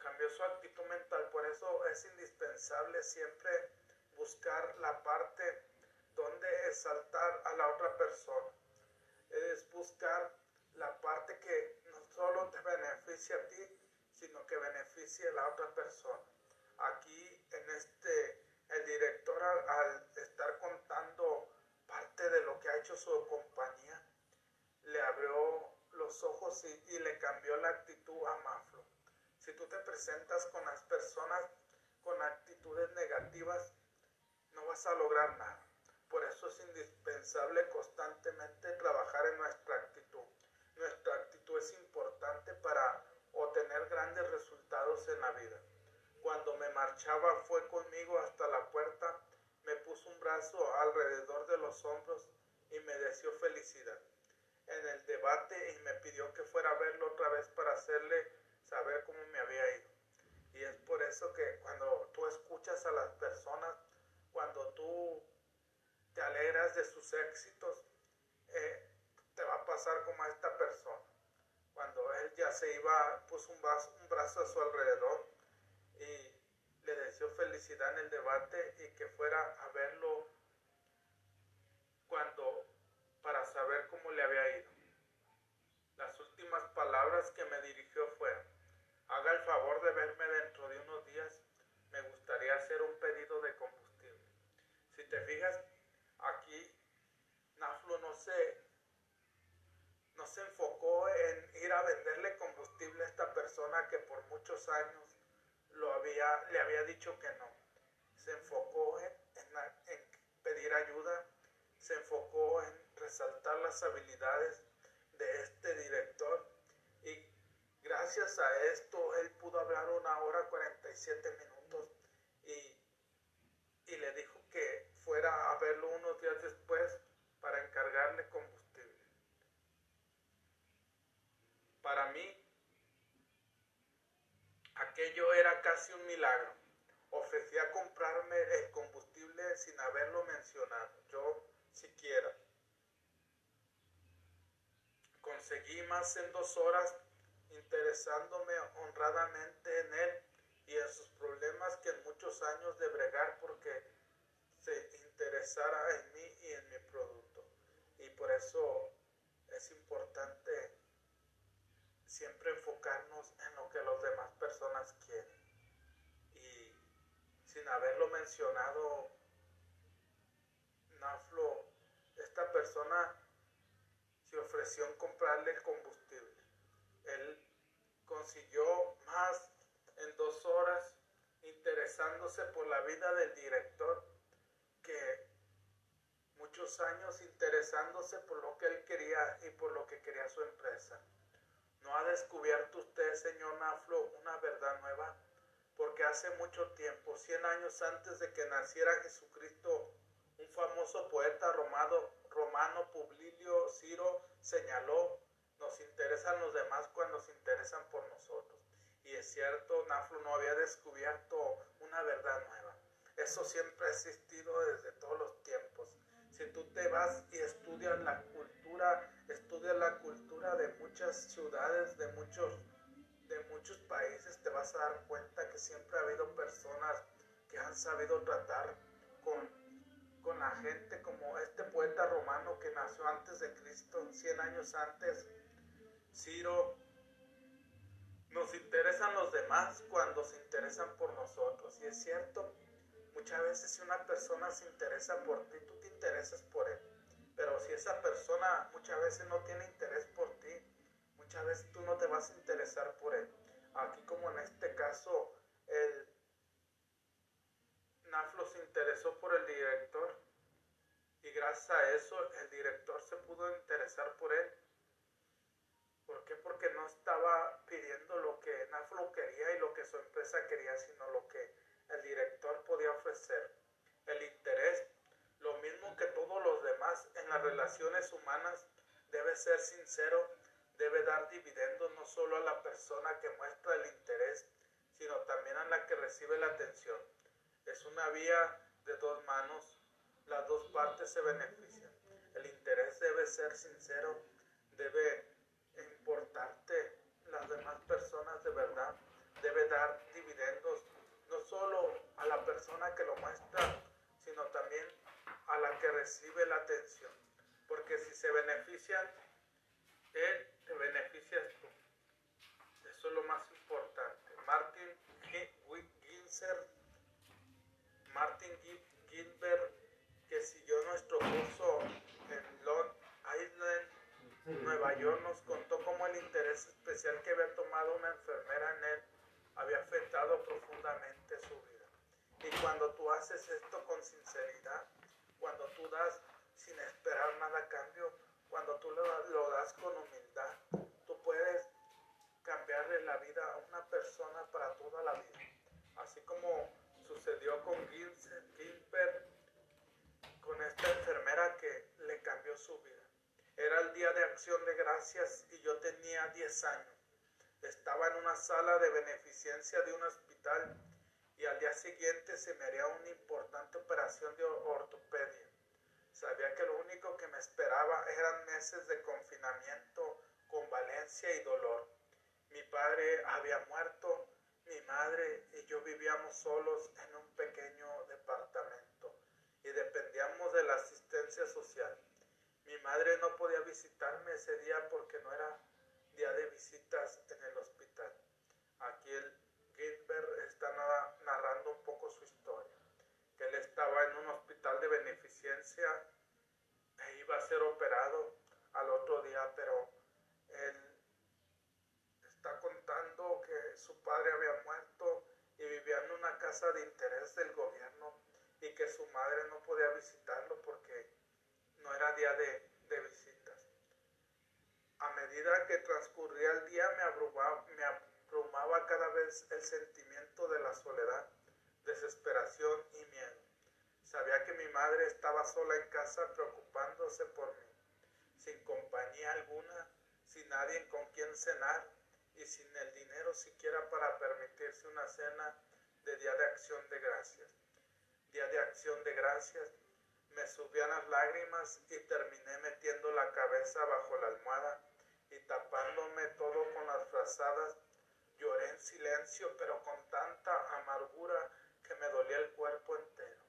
cambió su actitud mental, por eso es indispensable siempre buscar la parte donde exaltar a la otra persona. Es buscar la parte que no solo te beneficia a ti, sino que beneficie a la otra persona. Aquí en este, el director al, estar contando parte de lo que ha hecho su compañía, le abrió los ojos y, le cambió la actitud a Maflo. Si tú te presentas con las personas con actitudes negativas, no vas a lograr nada. Por eso es indispensable constantemente trabajar en nuestra actitud. Nuestra actitud es importante para obtener grandes resultados en la vida. Cuando me marchaba fue conmigo hasta la puerta, me puso un brazo alrededor de los hombros y me deseó felicidad. En el debate y me pidió que fuera a verlo otra vez para hacerle saber cómo me había ido. Y es por eso que cuando tú escuchas a las personas, cuando tú te alegras de sus éxitos, eh, te va a pasar como a esta persona. Cuando él ya se iba, puso un brazo, un brazo a su alrededor y le deseó felicidad en el debate y que fuera a verlo cuando para saber cómo le había ido. Las últimas palabras que me dirigió fueron, haga el favor de verme dentro de unos días, me gustaría hacer un pedido de combustible. Si te fijas, aquí Naflo no se, no se enfocó en ir a venderle combustible a esta persona que por muchos años lo había, le había dicho que no. Se enfocó en, en pedir ayuda, se enfocó en resaltar las habilidades de este director y gracias a esto él pudo hablar una hora 47 minutos y, y le dijo que fuera a verlo unos días después para encargarle combustible. Para mí, aquello era casi un milagro. Ofrecía comprarme el combustible sin haberlo mencionado, yo siquiera. Conseguí más en dos horas interesándome honradamente en él y en sus problemas que en muchos años de bregar porque se interesara en mí y en mi producto. Y por eso es importante siempre enfocarnos en lo que las demás personas quieren. Y sin haberlo mencionado, Naflo, esta persona ofreció comprarle el combustible. Él consiguió más en dos horas interesándose por la vida del director que muchos años interesándose por lo que él quería y por lo que quería su empresa. ¿No ha descubierto usted, señor Naflo, una verdad nueva? Porque hace mucho tiempo, 100 años antes de que naciera Jesucristo, un famoso poeta romano, romano Publio Ciro señaló, nos interesan los demás cuando se interesan por nosotros. Y es cierto, Naflo no había descubierto una verdad nueva. Eso siempre ha existido desde todos los tiempos. Si tú te vas y estudias la cultura, estudias la cultura de muchas ciudades, de muchos, de muchos países, te vas a dar cuenta que siempre ha habido personas que han sabido tratar con, con la gente, como este poeta romano que nació antes de Cristo, 100 años antes, Ciro. Nos interesan los demás cuando se interesan por nosotros. Y es cierto, Muchas veces si una persona se interesa por ti, tú te interesas por él. Pero si esa persona muchas veces no tiene interés por ti, muchas veces tú no te vas a interesar por él. Aquí como en este caso, el Naflo se interesó por el director y gracias a eso el director se pudo interesar por él. ¿Por qué? Porque no estaba pidiendo lo que Naflo quería y lo que su empresa quería, sino lo que el director podía ofrecer. El interés, lo mismo que todos los demás en las relaciones humanas, debe ser sincero, debe dar dividendos no solo a la persona que muestra el interés, sino también a la que recibe la atención. Es una vía de dos manos, las dos partes se benefician. El interés debe ser sincero, debe importarte las demás personas de verdad, debe dar dividendos no solo a la persona que lo muestra, sino también a la que recibe la atención. Porque si se benefician, él te beneficias tú. Eso es lo más importante. Martin Ginzer, que siguió nuestro curso en Long Island, Nueva York, nos contó cómo el interés especial que había tomado una enfermera en él había afectado profundamente su vida. Y cuando tú haces esto con sinceridad, cuando tú das sin esperar nada a cambio, cuando tú lo, das con humildad, tú puedes cambiarle la vida a una persona para toda la vida. Así como sucedió con Gilbert, con esta enfermera que le cambió su vida. Era el día de de gracias y yo tenía 10 años. Estaba en una sala de beneficencia de un hospital y al día siguiente se me haría una importante operación de ortopedia. Sabía que lo único que me esperaba eran meses de confinamiento, convalencia y dolor. Mi padre había muerto, mi madre y yo vivíamos solos en un pequeño departamento y dependíamos de la asistencia social. Madre no podía visitarme ese día porque no era día de visitas en el hospital. Aquí el Gilbert está narrando un poco su historia, que él estaba en un hospital de beneficencia e iba a ser operado al otro día, pero él está contando que su padre había muerto y vivía en una casa de interés del gobierno y que su madre no podía visitarlo porque no era día de, de visitas. A medida que transcurría el día me abrumaba, me abrumaba cada vez el sentimiento de la soledad, desesperación y miedo. Sabía que mi madre estaba sola en casa preocupándose por mí, sin compañía alguna, sin nadie con quien cenar y sin el dinero siquiera para permitirse una cena de Día de Acción de Gracias. Día de Acción de Gracias, me subían las lágrimas y terminé metiendo la cabeza bajo la almohada y tapándome todo con las frazadas Lloré en silencio, pero con tanta amargura que me dolía el cuerpo entero.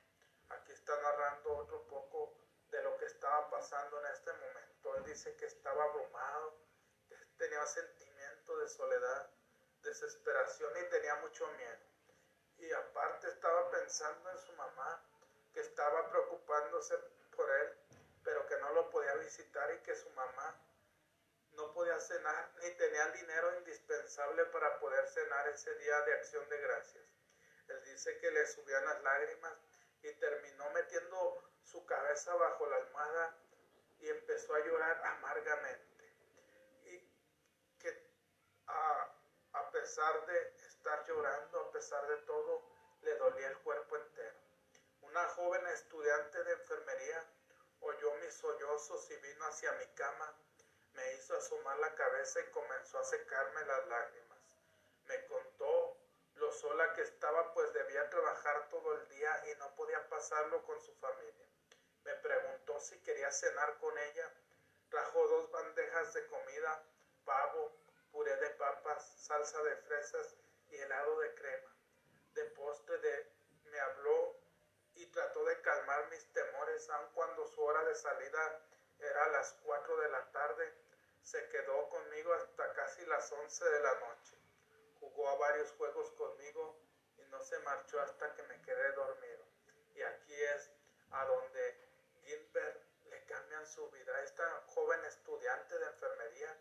Aquí está narrando otro poco de lo que estaba pasando en este momento. Él dice que estaba abrumado, tenía sentimiento de soledad, desesperación y tenía mucho miedo. Y aparte estaba pensando en su mamá, que estaba preocupándose por él, pero que no lo podía visitar y que su mamá no podía cenar ni tenía el dinero indispensable para poder cenar ese día de acción de gracias. Él dice que le subían las lágrimas y terminó metiendo su cabeza bajo la almohada y empezó a llorar amargamente. Y que a, a pesar de estar llorando, a pesar de todo, le dolía el cuerpo entero. Una joven estudiante de enfermería oyó mis sollozos y vino hacia mi cama me hizo asomar la cabeza y comenzó a secarme las lágrimas. Me contó lo sola que estaba, pues debía trabajar todo el día y no podía pasarlo con su familia. Me preguntó si quería cenar con ella. Trajo dos bandejas de comida, pavo, puré de papas, salsa de fresas y helado de crema. De postre de, me habló trató de calmar mis temores, aun cuando su hora de salida era a las cuatro de la tarde se quedó conmigo hasta casi las 11 de la noche. Jugó a varios juegos conmigo y no se marchó hasta que me quedé dormido. Y aquí es a donde Gilbert le cambian su vida. Esta joven estudiante de enfermería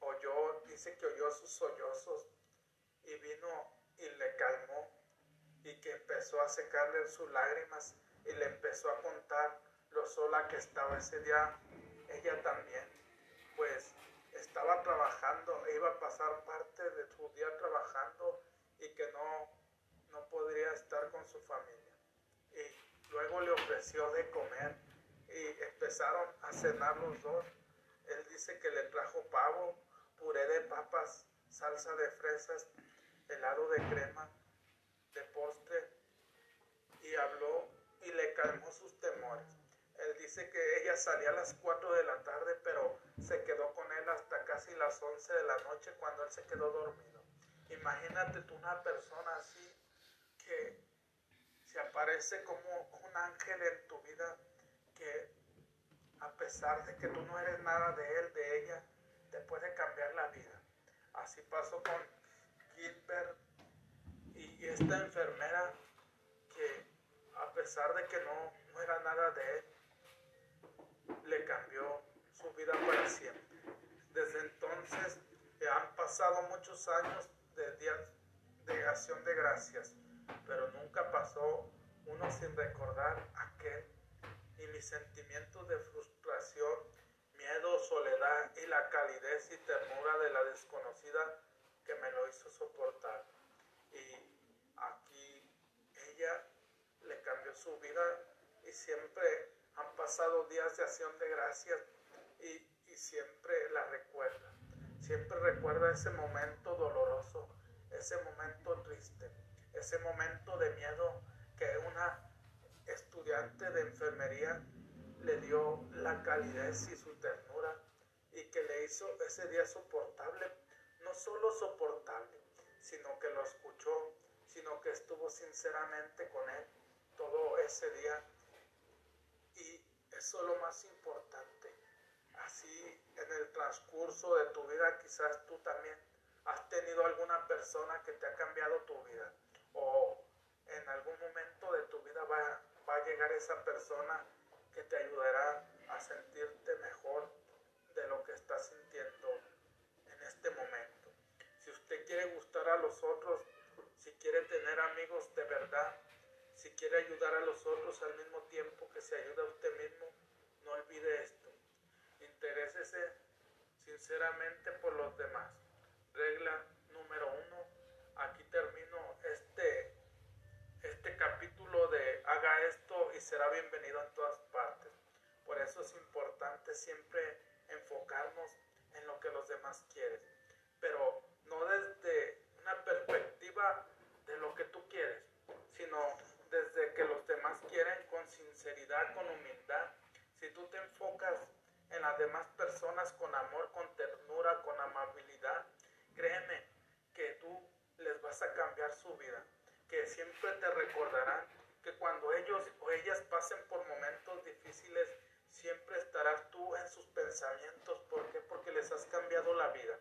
oyó, dice que oyó sus sollozos y vino y le calmó y que empezó a secarle sus lágrimas y le empezó a contar lo sola que estaba ese día ella también pues estaba trabajando, e iba a pasar parte de su día trabajando y que no, no podría estar con su familia. Y luego le ofreció de comer y empezaron a cenar los dos. Él dice que le trajo pavo, puré de papas, salsa de fresas, helado de crema, de postre, y habló y le calmó sus temores. Él dice que ella salía a las 4 de la tarde, pero se quedó con él hasta casi las 11 de la noche cuando él se quedó dormido. Imagínate tú una persona así que se aparece como un ángel en tu vida que a pesar de que tú no eres nada de él, de ella, te puede cambiar la vida. Así pasó con Gilbert y esta enfermera que a pesar de que no, no era nada de él, le cambió su vida para siempre. Desde entonces han pasado muchos años de días de acción de gracias, pero nunca pasó uno sin recordar aquel y mis sentimientos de frustración, miedo, soledad y la calidez y ternura de la desconocida que me lo hizo soportar. Y ella le cambió su vida y siempre han pasado días de acción de gracias y, siempre la recuerda. Siempre recuerda ese momento doloroso, ese momento triste, ese momento de miedo que una estudiante de enfermería le dio la calidez y su ternura y que le hizo ese día soportable, no solo soportable, sino que lo escuchó, sino que estuvo sinceramente con él todo ese día y eso es lo más importante. Así en el transcurso de tu vida quizás tú también has tenido alguna persona que te ha cambiado tu vida o en algún momento de tu vida va, va a llegar esa persona que te ayudará a sentirte mejor de lo que estás sintiendo en este momento. Si usted quiere gustar a los otros, quiere tener amigos de verdad, si quiere ayudar a los otros al mismo tiempo que se ayuda a usted mismo, no olvide esto. Interésese sinceramente por los demás. Regla número uno. Aquí termino este, este capítulo de haga esto y será bienvenido en todas partes. Por eso es importante siempre enfocarnos en lo que los demás quieren. Pero no desde una perspectiva lo que tú quieres, sino desde que los demás quieren con sinceridad, con humildad. Si tú te enfocas en las demás personas con amor, con ternura, con amabilidad, créeme que tú les vas a cambiar su vida, que siempre te recordarán que cuando ellos o ellas pasen por momentos difíciles, siempre estarás tú en sus pensamientos. ¿Por qué? Porque les has cambiado la vida.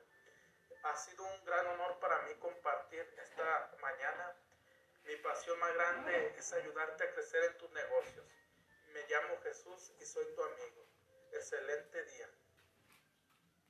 Ha sido un gran honor para mí compartir esta mañana mi pasión más grande es ayudarte a crecer en tus negocios. Me llamo Jesús y soy tu amigo. Excelente día.